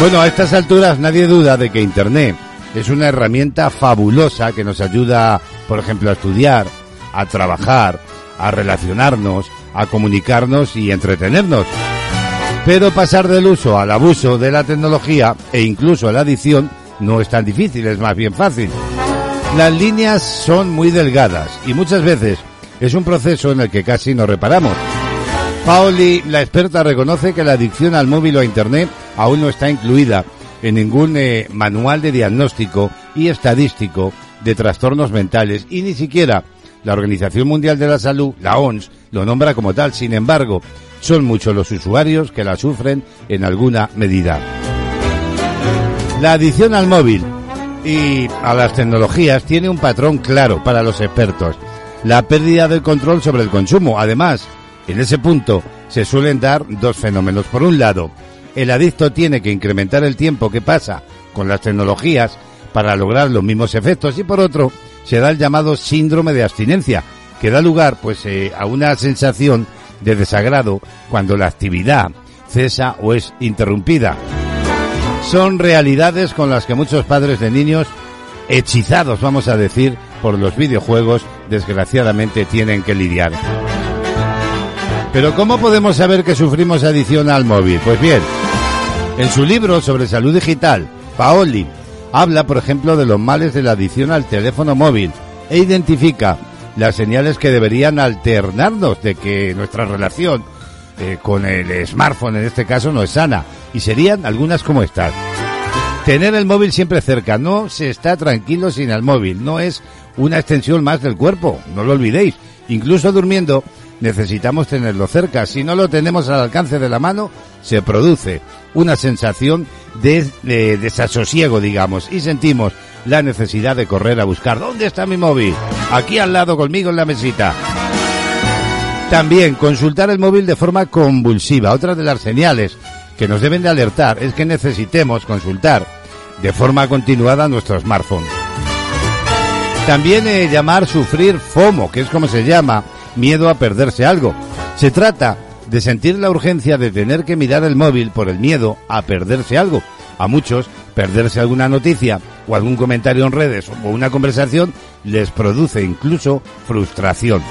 Bueno, a estas alturas nadie duda de que Internet es una herramienta fabulosa que nos ayuda, por ejemplo, a estudiar, a trabajar, a relacionarnos, a comunicarnos y entretenernos. Pero pasar del uso al abuso de la tecnología e incluso a la adicción no es tan difícil, es más bien fácil. Las líneas son muy delgadas y muchas veces es un proceso en el que casi no reparamos. Paoli, la experta, reconoce que la adicción al móvil o a Internet aún no está incluida en ningún eh, manual de diagnóstico y estadístico de trastornos mentales y ni siquiera la Organización Mundial de la Salud, la OMS, lo nombra como tal. Sin embargo, son muchos los usuarios que la sufren en alguna medida. La adicción al móvil y a las tecnologías tiene un patrón claro para los expertos. La pérdida del control sobre el consumo. Además, en ese punto se suelen dar dos fenómenos. Por un lado, el adicto tiene que incrementar el tiempo que pasa con las tecnologías para lograr los mismos efectos y por otro, se da el llamado síndrome de abstinencia, que da lugar pues eh, a una sensación de desagrado cuando la actividad cesa o es interrumpida. Son realidades con las que muchos padres de niños hechizados, vamos a decir, por los videojuegos, desgraciadamente tienen que lidiar. Pero ¿cómo podemos saber que sufrimos adicción al móvil? Pues bien, en su libro sobre salud digital, Paoli habla, por ejemplo, de los males de la adicción al teléfono móvil e identifica las señales que deberían alternarnos de que nuestra relación eh, con el smartphone en este caso no es sana y serían algunas como estas. Tener el móvil siempre cerca, no se está tranquilo sin el móvil, no es una extensión más del cuerpo, no lo olvidéis. Incluso durmiendo necesitamos tenerlo cerca, si no lo tenemos al alcance de la mano se produce una sensación de, de desasosiego, digamos, y sentimos la necesidad de correr a buscar dónde está mi móvil, aquí al lado conmigo en la mesita. También consultar el móvil de forma convulsiva. Otra de las señales que nos deben de alertar es que necesitemos consultar de forma continuada nuestro smartphone. También eh, llamar sufrir FOMO, que es como se llama, miedo a perderse algo. Se trata de sentir la urgencia de tener que mirar el móvil por el miedo a perderse algo. A muchos, perderse alguna noticia o algún comentario en redes o una conversación les produce incluso frustración.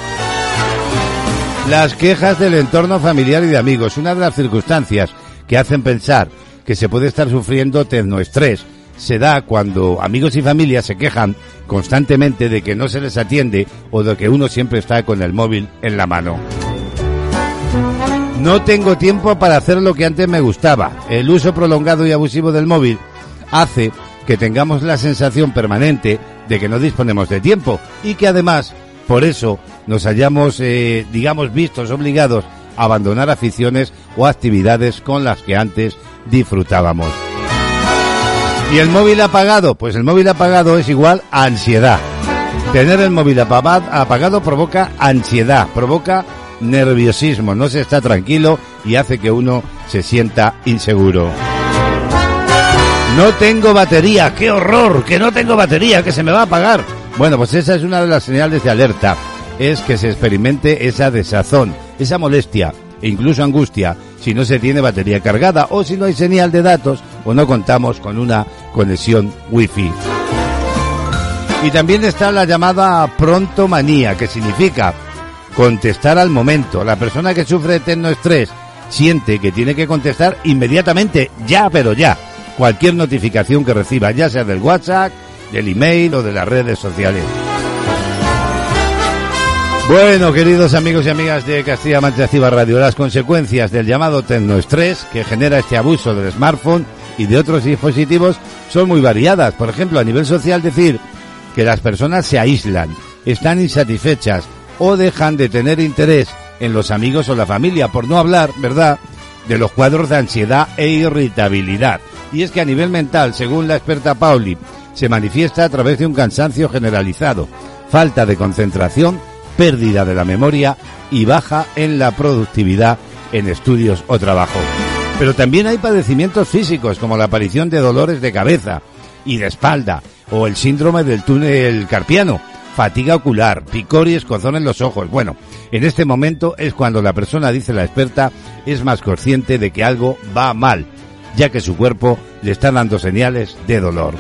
Las quejas del entorno familiar y de amigos, una de las circunstancias que hacen pensar que se puede estar sufriendo tecnoestrés, se da cuando amigos y familia se quejan constantemente de que no se les atiende o de que uno siempre está con el móvil en la mano. No tengo tiempo para hacer lo que antes me gustaba. El uso prolongado y abusivo del móvil hace que tengamos la sensación permanente de que no disponemos de tiempo y que además por eso nos hayamos, eh, digamos, vistos obligados a abandonar aficiones o actividades con las que antes disfrutábamos. ¿Y el móvil apagado? Pues el móvil apagado es igual a ansiedad. Tener el móvil apagado, provoca ansiedad, provoca nerviosismo, no se está tranquilo y hace que uno se sienta inseguro. No tengo batería, qué horror, que no tengo batería, que se me va a apagar. Bueno, pues esa es una de las señales de alerta, es que se experimente esa desazón, esa molestia e incluso angustia si no se tiene batería cargada o si no hay señal de datos o no contamos con una conexión wifi. Y también está la llamada prontomanía, que significa contestar al momento. La persona que sufre eterno estrés siente que tiene que contestar inmediatamente, ya, pero ya, cualquier notificación que reciba, ya sea del WhatsApp, del email o de las redes sociales. Bueno, queridos amigos y amigas de Castilla Mancha Activa Radio, las consecuencias del llamado tecnoestrés que genera este abuso del smartphone y de otros dispositivos son muy variadas. Por ejemplo, a nivel social decir que las personas se aíslan, están insatisfechas o dejan de tener interés en los amigos o la familia, por no hablar, ¿verdad?, de los cuadros de ansiedad e irritabilidad. Y es que a nivel mental, según la experta Pauli, se manifiesta a través de un cansancio generalizado, falta de concentración, pérdida de la memoria y baja en la productividad en estudios o trabajo. Pero también hay padecimientos físicos como la aparición de dolores de cabeza y de espalda o el síndrome del túnel carpiano, fatiga ocular, picor y escozón en los ojos. Bueno, en este momento es cuando la persona, dice la experta, es más consciente de que algo va mal, ya que su cuerpo le está dando señales de dolor.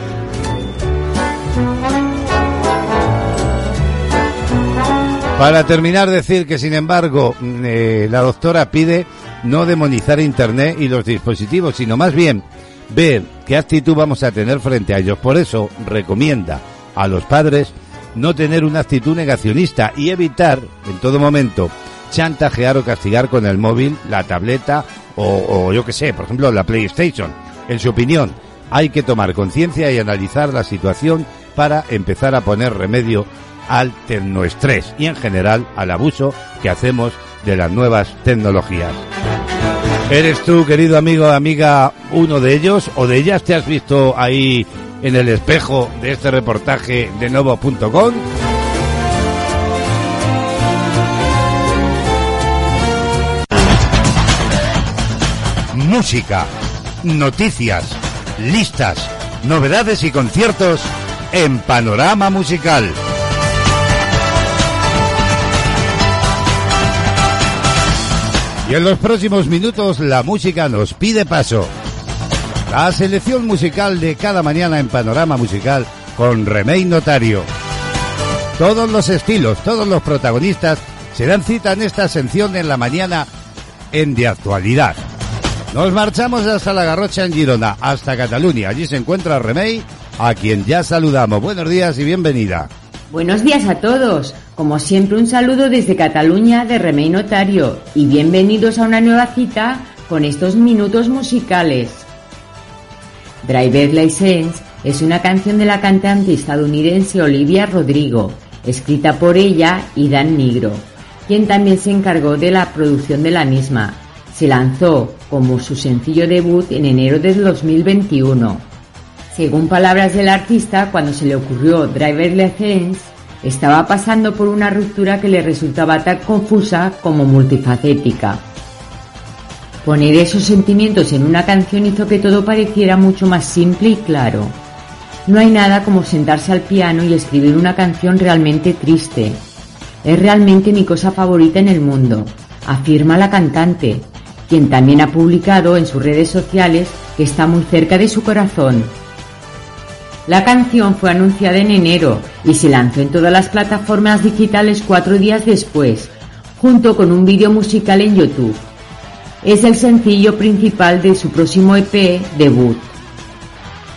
Para terminar, decir que, sin embargo, mm, eh, la doctora pide no demonizar Internet y los dispositivos, sino más bien ver qué actitud vamos a tener frente a ellos. Por eso recomienda a los padres no tener una actitud negacionista y evitar en todo momento chantajear o castigar con el móvil, la tableta o, o yo que sé, por ejemplo, la PlayStation. En su opinión, hay que tomar conciencia y analizar la situación para empezar a poner remedio al tecnoestrés y en general al abuso que hacemos de las nuevas tecnologías. ¿Eres tú, querido amigo, amiga, uno de ellos o de ellas te has visto ahí en el espejo de este reportaje de novo.com? Música, noticias, listas, novedades y conciertos en Panorama Musical. Y en los próximos minutos la música nos pide paso. La selección musical de cada mañana en Panorama Musical con Remey Notario. Todos los estilos, todos los protagonistas se dan cita en esta sección en la mañana en De Actualidad. Nos marchamos hasta la Garrocha en Girona, hasta Cataluña. Allí se encuentra Remey, a quien ya saludamos. Buenos días y bienvenida. Buenos días a todos. Como siempre, un saludo desde Cataluña de Remey Notario y bienvenidos a una nueva cita con estos minutos musicales. Driver License es una canción de la cantante estadounidense Olivia Rodrigo, escrita por ella y Dan Nigro, quien también se encargó de la producción de la misma. Se lanzó como su sencillo debut en enero de 2021. Según palabras del artista, cuando se le ocurrió Driver License, estaba pasando por una ruptura que le resultaba tan confusa como multifacética. Poner esos sentimientos en una canción hizo que todo pareciera mucho más simple y claro. No hay nada como sentarse al piano y escribir una canción realmente triste. Es realmente mi cosa favorita en el mundo, afirma la cantante, quien también ha publicado en sus redes sociales que está muy cerca de su corazón. La canción fue anunciada en enero y se lanzó en todas las plataformas digitales cuatro días después, junto con un vídeo musical en YouTube. Es el sencillo principal de su próximo EP debut.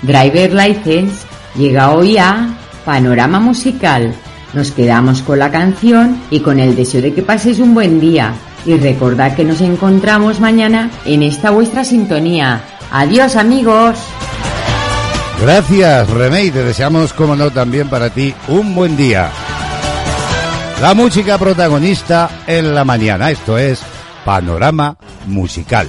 Driver License llega hoy a Panorama Musical. Nos quedamos con la canción y con el deseo de que paséis un buen día. Y recordad que nos encontramos mañana en esta vuestra sintonía. Adiós amigos. Gracias, Remey. Te deseamos, como no, también para ti un buen día. La música protagonista en la mañana. Esto es Panorama Musical.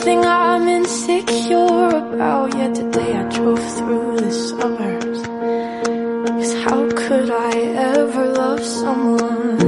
She's everything I'm insecure about. Yet today I drove through the suburbs. Cause how could I ever love someone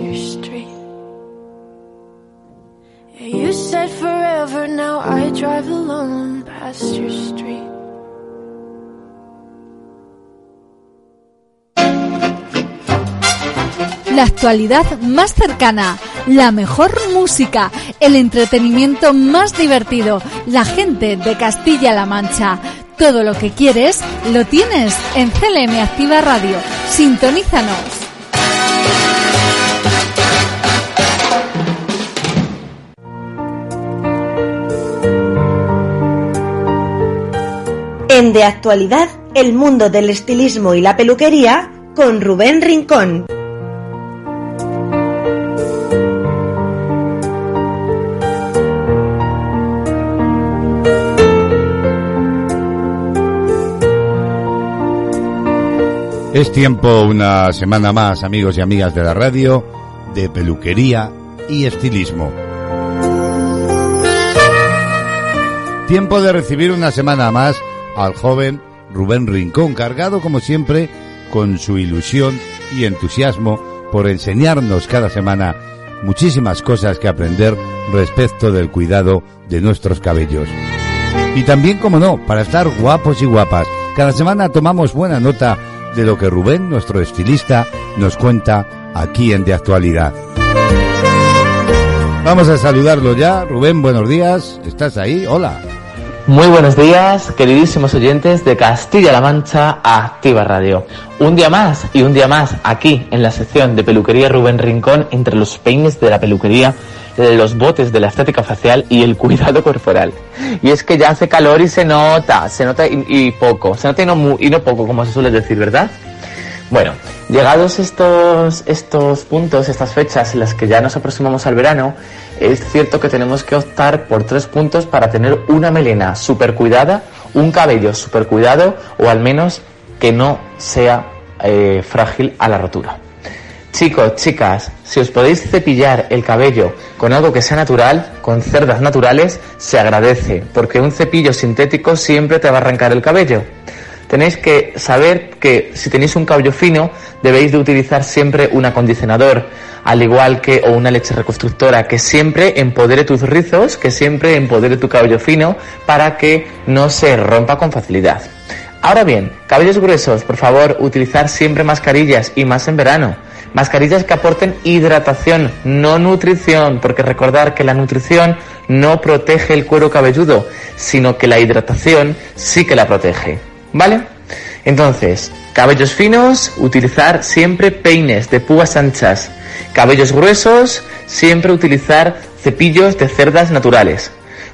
street. You said forever, now I drive street. La actualidad más cercana, la mejor música, el entretenimiento más divertido, la gente de Castilla-La Mancha. Todo lo que quieres lo tienes en CLM Activa Radio. Sintonízanos. En De Actualidad, el mundo del estilismo y la peluquería con Rubén Rincón. Es tiempo una semana más, amigos y amigas de la radio, de peluquería y estilismo. Tiempo de recibir una semana más al joven Rubén Rincón, cargado como siempre con su ilusión y entusiasmo por enseñarnos cada semana muchísimas cosas que aprender respecto del cuidado de nuestros cabellos. Y también, como no, para estar guapos y guapas. Cada semana tomamos buena nota de lo que Rubén, nuestro estilista, nos cuenta aquí en De Actualidad. Vamos a saludarlo ya. Rubén, buenos días. ¿Estás ahí? Hola. Muy buenos días, queridísimos oyentes de Castilla-La Mancha Activa Radio. Un día más y un día más aquí en la sección de peluquería Rubén Rincón entre los peines de la peluquería, los botes de la estética facial y el cuidado corporal. Y es que ya hace calor y se nota, se nota y, poco, se nota y no, y no poco, como se suele decir, ¿verdad? Bueno, llegados estos, estos puntos, estas fechas en las que ya nos aproximamos al verano, es cierto que tenemos que optar por tres puntos para tener una melena súper cuidada, un cabello súper cuidado o al menos que no sea eh, frágil a la rotura. Chicos, chicas, si os podéis cepillar el cabello con algo que sea natural, con cerdas naturales, se agradece, porque un cepillo sintético siempre te va a arrancar el cabello. Tenéis que saber que si tenéis un cabello fino, debéis de utilizar siempre un acondicionador, al igual que o una leche reconstructora que siempre empodere tus rizos, que siempre empodere tu cabello fino para que no se rompa con facilidad. Ahora bien, cabellos gruesos, por favor, utilizar siempre mascarillas y más en verano. Mascarillas que aporten hidratación, no nutrición, porque recordar que la nutrición no protege el cuero cabelludo, sino que la hidratación sí que la protege. ¿Vale? Entonces, cabellos finos, utilizar siempre peines de púas anchas. Cabellos gruesos, siempre utilizar cepillos de cerdas naturales.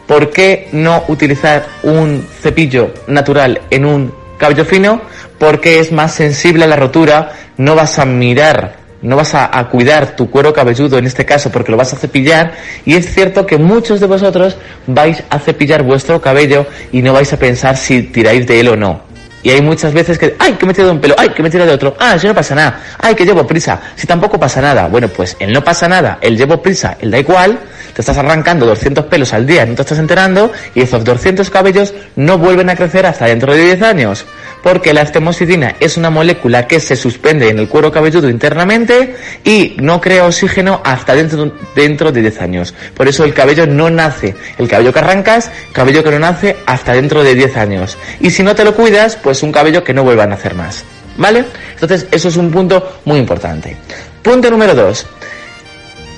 ¿Por qué no utilizar un cepillo natural en un cabello fino? Porque es más sensible a la rotura, no vas a mirar, no vas a, cuidar tu cuero cabelludo en este caso porque lo vas a cepillar y es cierto que muchos de vosotros vais a cepillar vuestro cabello y no vais a pensar si tiráis de él o no. Y hay muchas veces que, ay, que me he tirado un pelo, ay, que me he tirado de otro, ah, si no pasa nada, ay, que llevo prisa, si tampoco pasa nada. Bueno, pues el no pasa nada, el llevo prisa, el da igual, te estás arrancando 200 pelos al día, no te estás enterando, y esos 200 cabellos no vuelven a crecer hasta dentro de 10 años. Porque la estemosidina es una molécula que se suspende en el cuero cabelludo internamente y no crea oxígeno hasta dentro, dentro de 10 años. Por eso el cabello no nace. El cabello que arrancas, cabello que no nace hasta dentro de 10 años. Y si no te lo cuidas, pues un cabello que no vuelva a nacer más. ¿Vale? Entonces, eso es un punto muy importante. Punto número 2.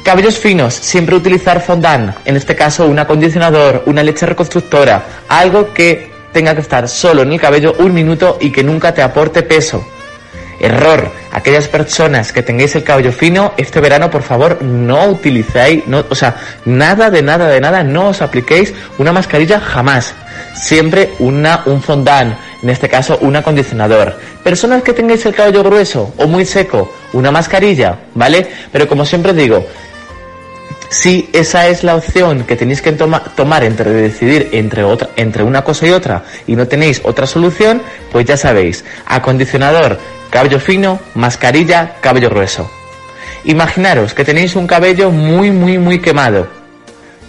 Cabellos finos, siempre utilizar fondant, en este caso un acondicionador, una leche reconstructora, algo que tenga que estar solo en el cabello un minuto y que nunca te aporte peso. Error, aquellas personas que tengáis el cabello fino, este verano por favor no utilicéis, no, o sea, nada de nada de nada, no os apliquéis una mascarilla jamás. Siempre una, un fondant, en este caso un acondicionador. Personas que tengáis el cabello grueso o muy seco, una mascarilla, ¿vale? Pero como siempre digo, Si esa es la opción que tenéis que toma- tomar entre decidir entre, otra, entre una cosa y otra y no tenéis otra solución, pues ya sabéis, acondicionador, cabello fino, mascarilla, cabello grueso. Imaginaros que tenéis un cabello muy, muy, muy quemado.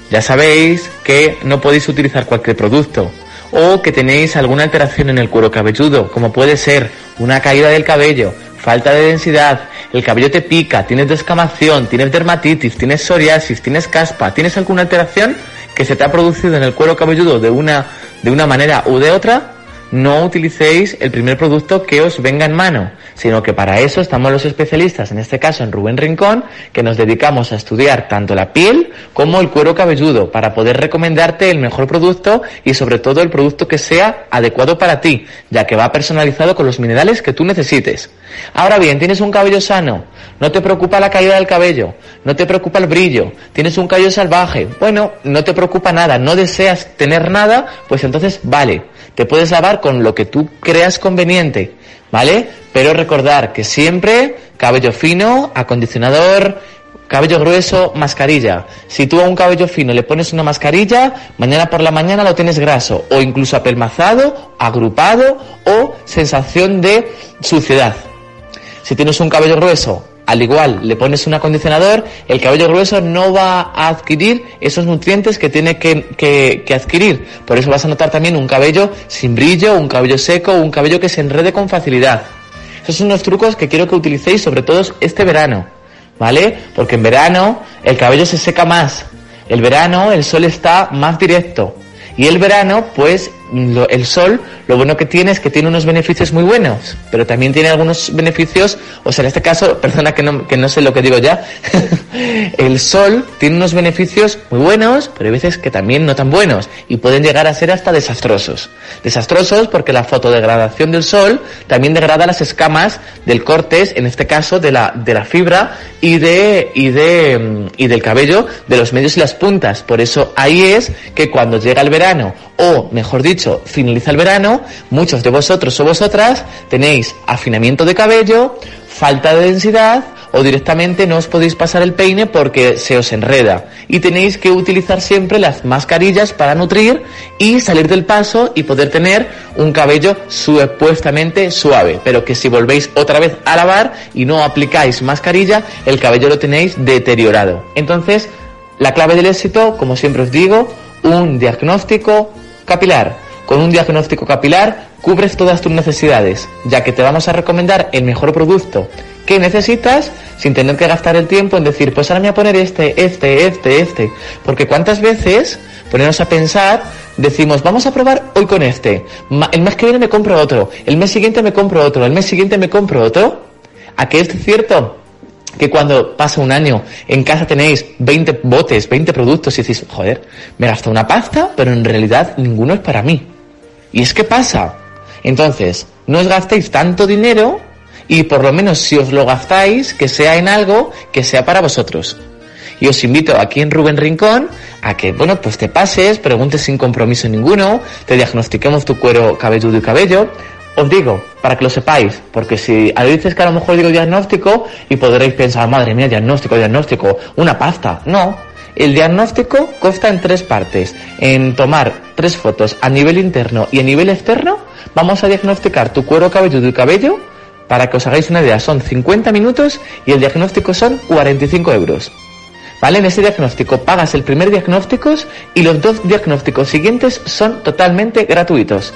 Ya sabéis que no podéis utilizar cualquier producto. O que tenéis alguna alteración en el cuero cabelludo, como puede ser una caída del cabello, falta de densidad, el cabello te pica, tienes descamación, tienes dermatitis, tienes psoriasis, tienes caspa, tienes alguna alteración que se te ha producido en el cuero cabelludo de una, de una manera u de otra, no utilicéis el primer producto que os venga en mano, sino que para eso estamos los especialistas, en este caso en Rubén Rincón, que nos dedicamos a estudiar tanto la piel como el cuero cabelludo, para poder recomendarte el mejor producto y sobre todo el producto que sea adecuado para ti, ya que va personalizado con los minerales que tú necesites. Ahora bien, tienes un cabello sano, no te preocupa la caída del cabello, no te preocupa el brillo, tienes un cabello salvaje, bueno, no te preocupa nada, no deseas tener nada, pues entonces vale, te puedes lavar con lo que tú creas conveniente, ¿vale? Pero recordar que siempre cabello fino, acondicionador, cabello grueso, mascarilla. Si tú a un cabello fino le pones una mascarilla, mañana por la mañana lo tienes graso o incluso apelmazado, agrupado o sensación de suciedad. Si tienes un cabello grueso, al igual le pones un acondicionador, el cabello grueso no va a adquirir esos nutrientes que tiene que, que- que adquirir. Por eso vas a notar también un cabello sin brillo, un cabello seco, un cabello que se enrede con facilidad. Esos son unos trucos que quiero que utilicéis sobre todo este verano, ¿vale? Porque en verano el cabello se seca más. El verano el sol está más directo. Y el verano, pues, lo- el sol, lo bueno que tiene es que tiene unos beneficios muy buenos, pero también tiene algunos beneficios, o sea, en este caso, [laughs] perdona que no, que no sé lo que digo ya, [laughs] el sol tiene unos beneficios muy buenos, pero hay veces que también no tan buenos, y pueden llegar a ser hasta desastrosos. Desastrosos porque la fotodegradación del sol también degrada las escamas del cortes, en este caso de la, de la fibra y de, y de, mm, y del cabello, de los medios y las puntas. Por eso ahí es que cuando llega el verano, o mejor dicho, finaliza el verano, muchos de vosotros o vosotras tenéis afinamiento de cabello, falta de densidad, o directamente no os podéis pasar el peine porque se os enreda. Y tenéis que utilizar siempre las mascarillas para nutrir y salir del paso y poder tener un cabello supuestamente suave. Pero que si volvéis otra vez a lavar y no aplicáis mascarilla, el cabello lo tenéis deteriorado. Entonces, la clave del éxito, como siempre os digo, un diagnóstico capilar. Con un diagnóstico capilar cubres todas tus necesidades, ya que te vamos a recomendar el mejor producto que necesitas sin tener que gastar el tiempo en decir, pues ahora me voy a poner este, este, este, este. Porque cuántas veces ponernos a pensar, decimos, vamos a probar hoy con este, el mes que viene me compro otro, el mes siguiente me compro otro, el mes siguiente me compro otro. ¿A qué es cierto? Que cuando pasa un año en casa tenéis 20 botes, 20 productos y decís, joder, me he gastado una pasta, pero en realidad ninguno es para mí. ¿Y es que pasa? Entonces, no os gastéis tanto dinero y por lo menos si os lo gastáis, que sea en algo que sea para vosotros. Y os invito aquí en Rubén Rincón a que, bueno, pues te pases, preguntes sin compromiso ninguno, te diagnostiquemos tu cuero cabelludo y cabello. Os digo, para que lo sepáis, porque si a veces que a lo mejor digo diagnóstico y podréis pensar, madre mía, diagnóstico, diagnóstico, una pasta. No, el diagnóstico consta en tres partes. En tomar tres fotos a nivel interno y a nivel externo, vamos a diagnosticar tu cuero cabelludo y cabello. Para que os hagáis una idea, son 50 minutos y el diagnóstico son 45 euros. ¿Vale? En ese diagnóstico pagas el primer diagnóstico y los dos diagnósticos siguientes son totalmente gratuitos.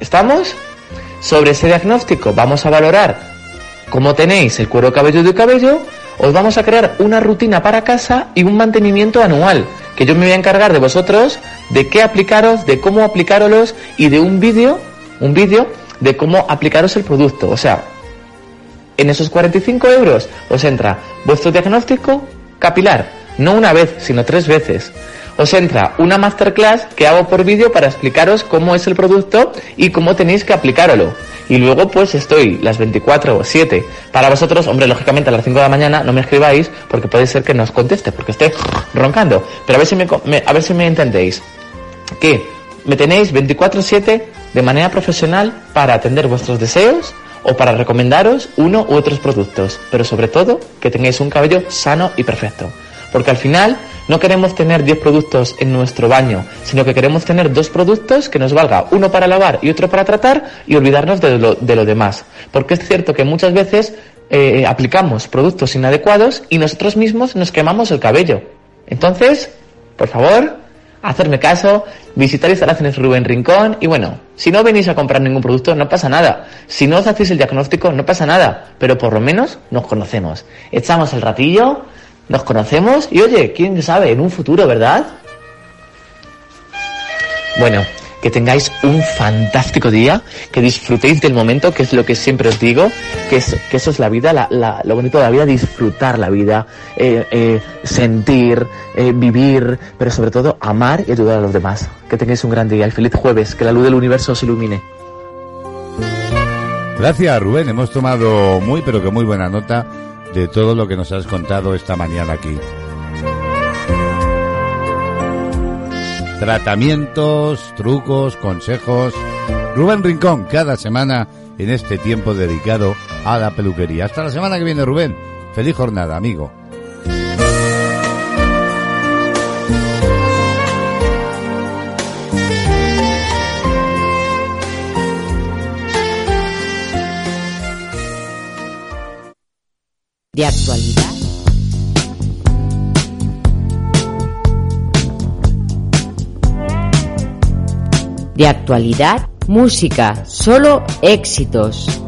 ¿Estamos? Sobre ese diagnóstico vamos a valorar cómo tenéis el cuero cabelludo y cabello, os vamos a crear una rutina para casa y un mantenimiento anual, que yo me voy a encargar de vosotros de qué aplicaros, de cómo aplicároslos y de un vídeo, un vídeo de cómo aplicaros el producto. O sea, en esos 45 euros os entra vuestro diagnóstico capilar, no una vez, sino tres veces. Os entra una masterclass que hago por vídeo para explicaros cómo es el producto y cómo tenéis que aplicároslo. Y luego pues estoy las 24 o 7 para vosotros, hombre, lógicamente a las 5 de la mañana no me escribáis porque puede ser que no os conteste porque esté roncando. Pero a ver si me, me- a ver si me entendéis que me tenéis 24/7 de manera profesional para atender vuestros deseos o para recomendaros uno u otros productos, pero sobre todo que tengáis un cabello sano y perfecto. Porque al final no queremos tener 10 productos en nuestro baño, sino que queremos tener dos productos que nos valga uno para lavar y otro para tratar y olvidarnos de lo, de lo demás. Porque es cierto que muchas veces eh, aplicamos productos inadecuados y nosotros mismos nos quemamos el cabello. Entonces, por favor, hacerme caso, visitar instalaciones Rubén Rincón y bueno, si no venís a comprar ningún producto no pasa nada. Si no os hacéis el diagnóstico no pasa nada, pero por lo menos nos conocemos. Echamos el ratillo, nos conocemos y oye, quién sabe, en un futuro, ¿verdad? Bueno, que tengáis un fantástico día, que disfrutéis del momento, que es lo que siempre os digo, que, es, que eso es la vida, la- la- lo bonito de la vida, disfrutar la vida, eh, eh, sentir, eh, vivir, pero sobre todo amar y ayudar a los demás. Que tengáis un gran día y feliz jueves, que la luz del universo os ilumine. Gracias, Rubén. Hemos tomado muy, pero que muy buena nota de todo lo que nos has contado esta mañana aquí. Tratamientos, trucos, consejos. Rubén Rincón, cada semana en este tiempo dedicado a la peluquería. Hasta la semana que viene, Rubén. Feliz jornada, amigo. De actualidad. De actualidad, música, solo éxitos.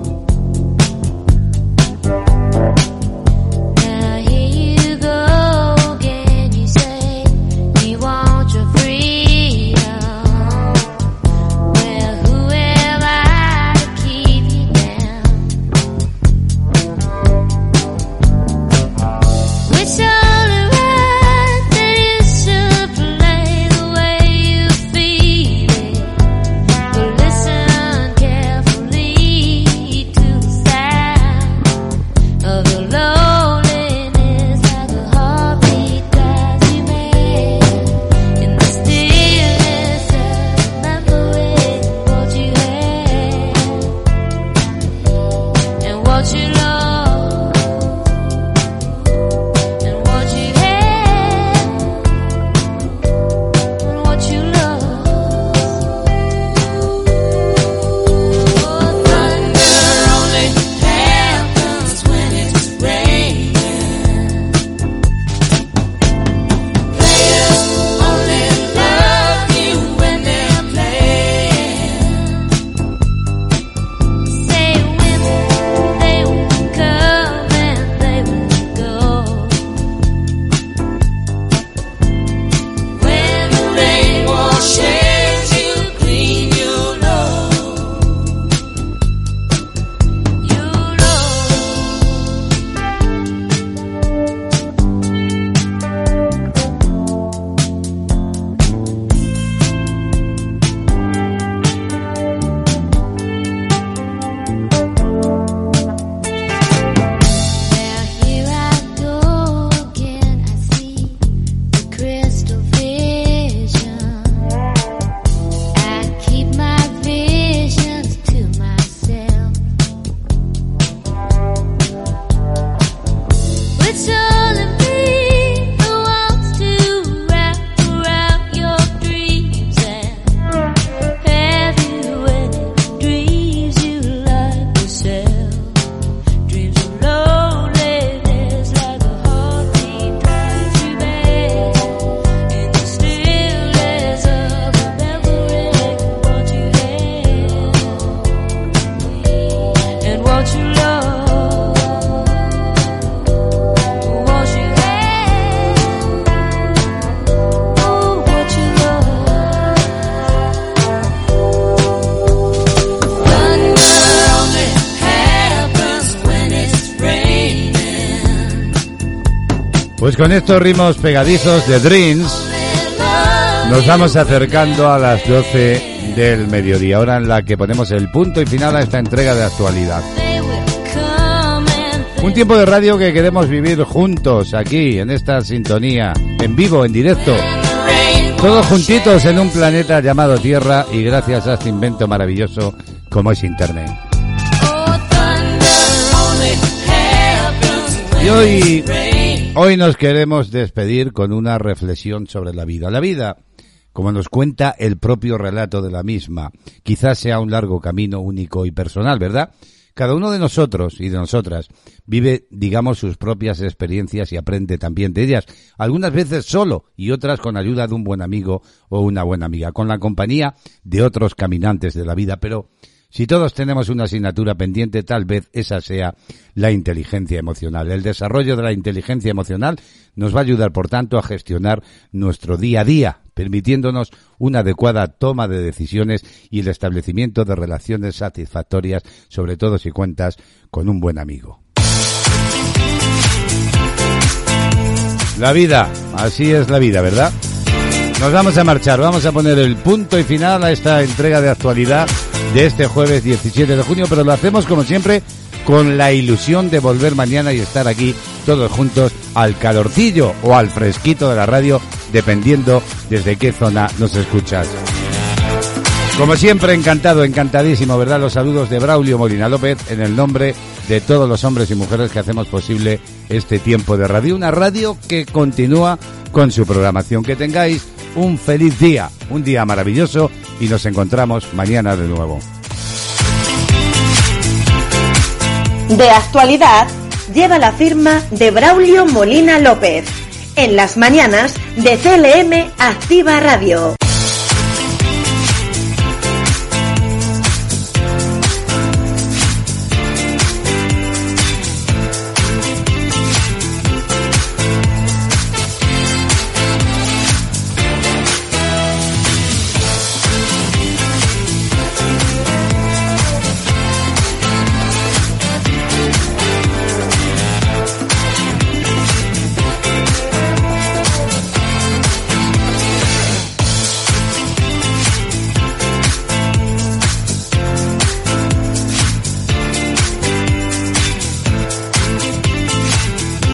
Pues con estos ritmos pegadizos de Dreams nos vamos acercando a las 12 del mediodía, hora en la que ponemos el punto y final a esta entrega de actualidad. Un tiempo de radio que queremos vivir juntos aquí, en esta sintonía, en vivo, en directo. Todos juntitos en un planeta llamado Tierra y gracias a este invento maravilloso como es Internet. Y hoy Hoy nos queremos despedir con una reflexión sobre la vida. La vida, como nos cuenta el propio relato de la misma, quizás sea un largo camino único y personal, ¿verdad? Cada uno de nosotros y de nosotras vive, digamos, sus propias experiencias y aprende también de ellas, algunas veces solo y otras con ayuda de un buen amigo o una buena amiga, con la compañía de otros caminantes de la vida, pero si todos tenemos una asignatura pendiente, tal vez esa sea la inteligencia emocional. El desarrollo de la inteligencia emocional nos va a ayudar, por tanto, a gestionar nuestro día a día, permitiéndonos una adecuada toma de decisiones y el establecimiento de relaciones satisfactorias, sobre todo si cuentas con un buen amigo. La vida, así es la vida, ¿verdad? Nos vamos a marchar, vamos a poner el punto y final a esta entrega de actualidad de este jueves 17 de junio, pero lo hacemos como siempre con la ilusión de volver mañana y estar aquí todos juntos al calorcillo o al fresquito de la radio, dependiendo desde qué zona nos escuchas. Como siempre, encantado, encantadísimo, ¿verdad? Los saludos de Braulio Molina López en el nombre de todos los hombres y mujeres que hacemos posible este tiempo de radio. Una radio que continúa con su programación. Que tengáis un feliz día, un día maravilloso y nos encontramos mañana de nuevo. De actualidad lleva la firma de Braulio Molina López. En las mañanas de CLM Activa Radio.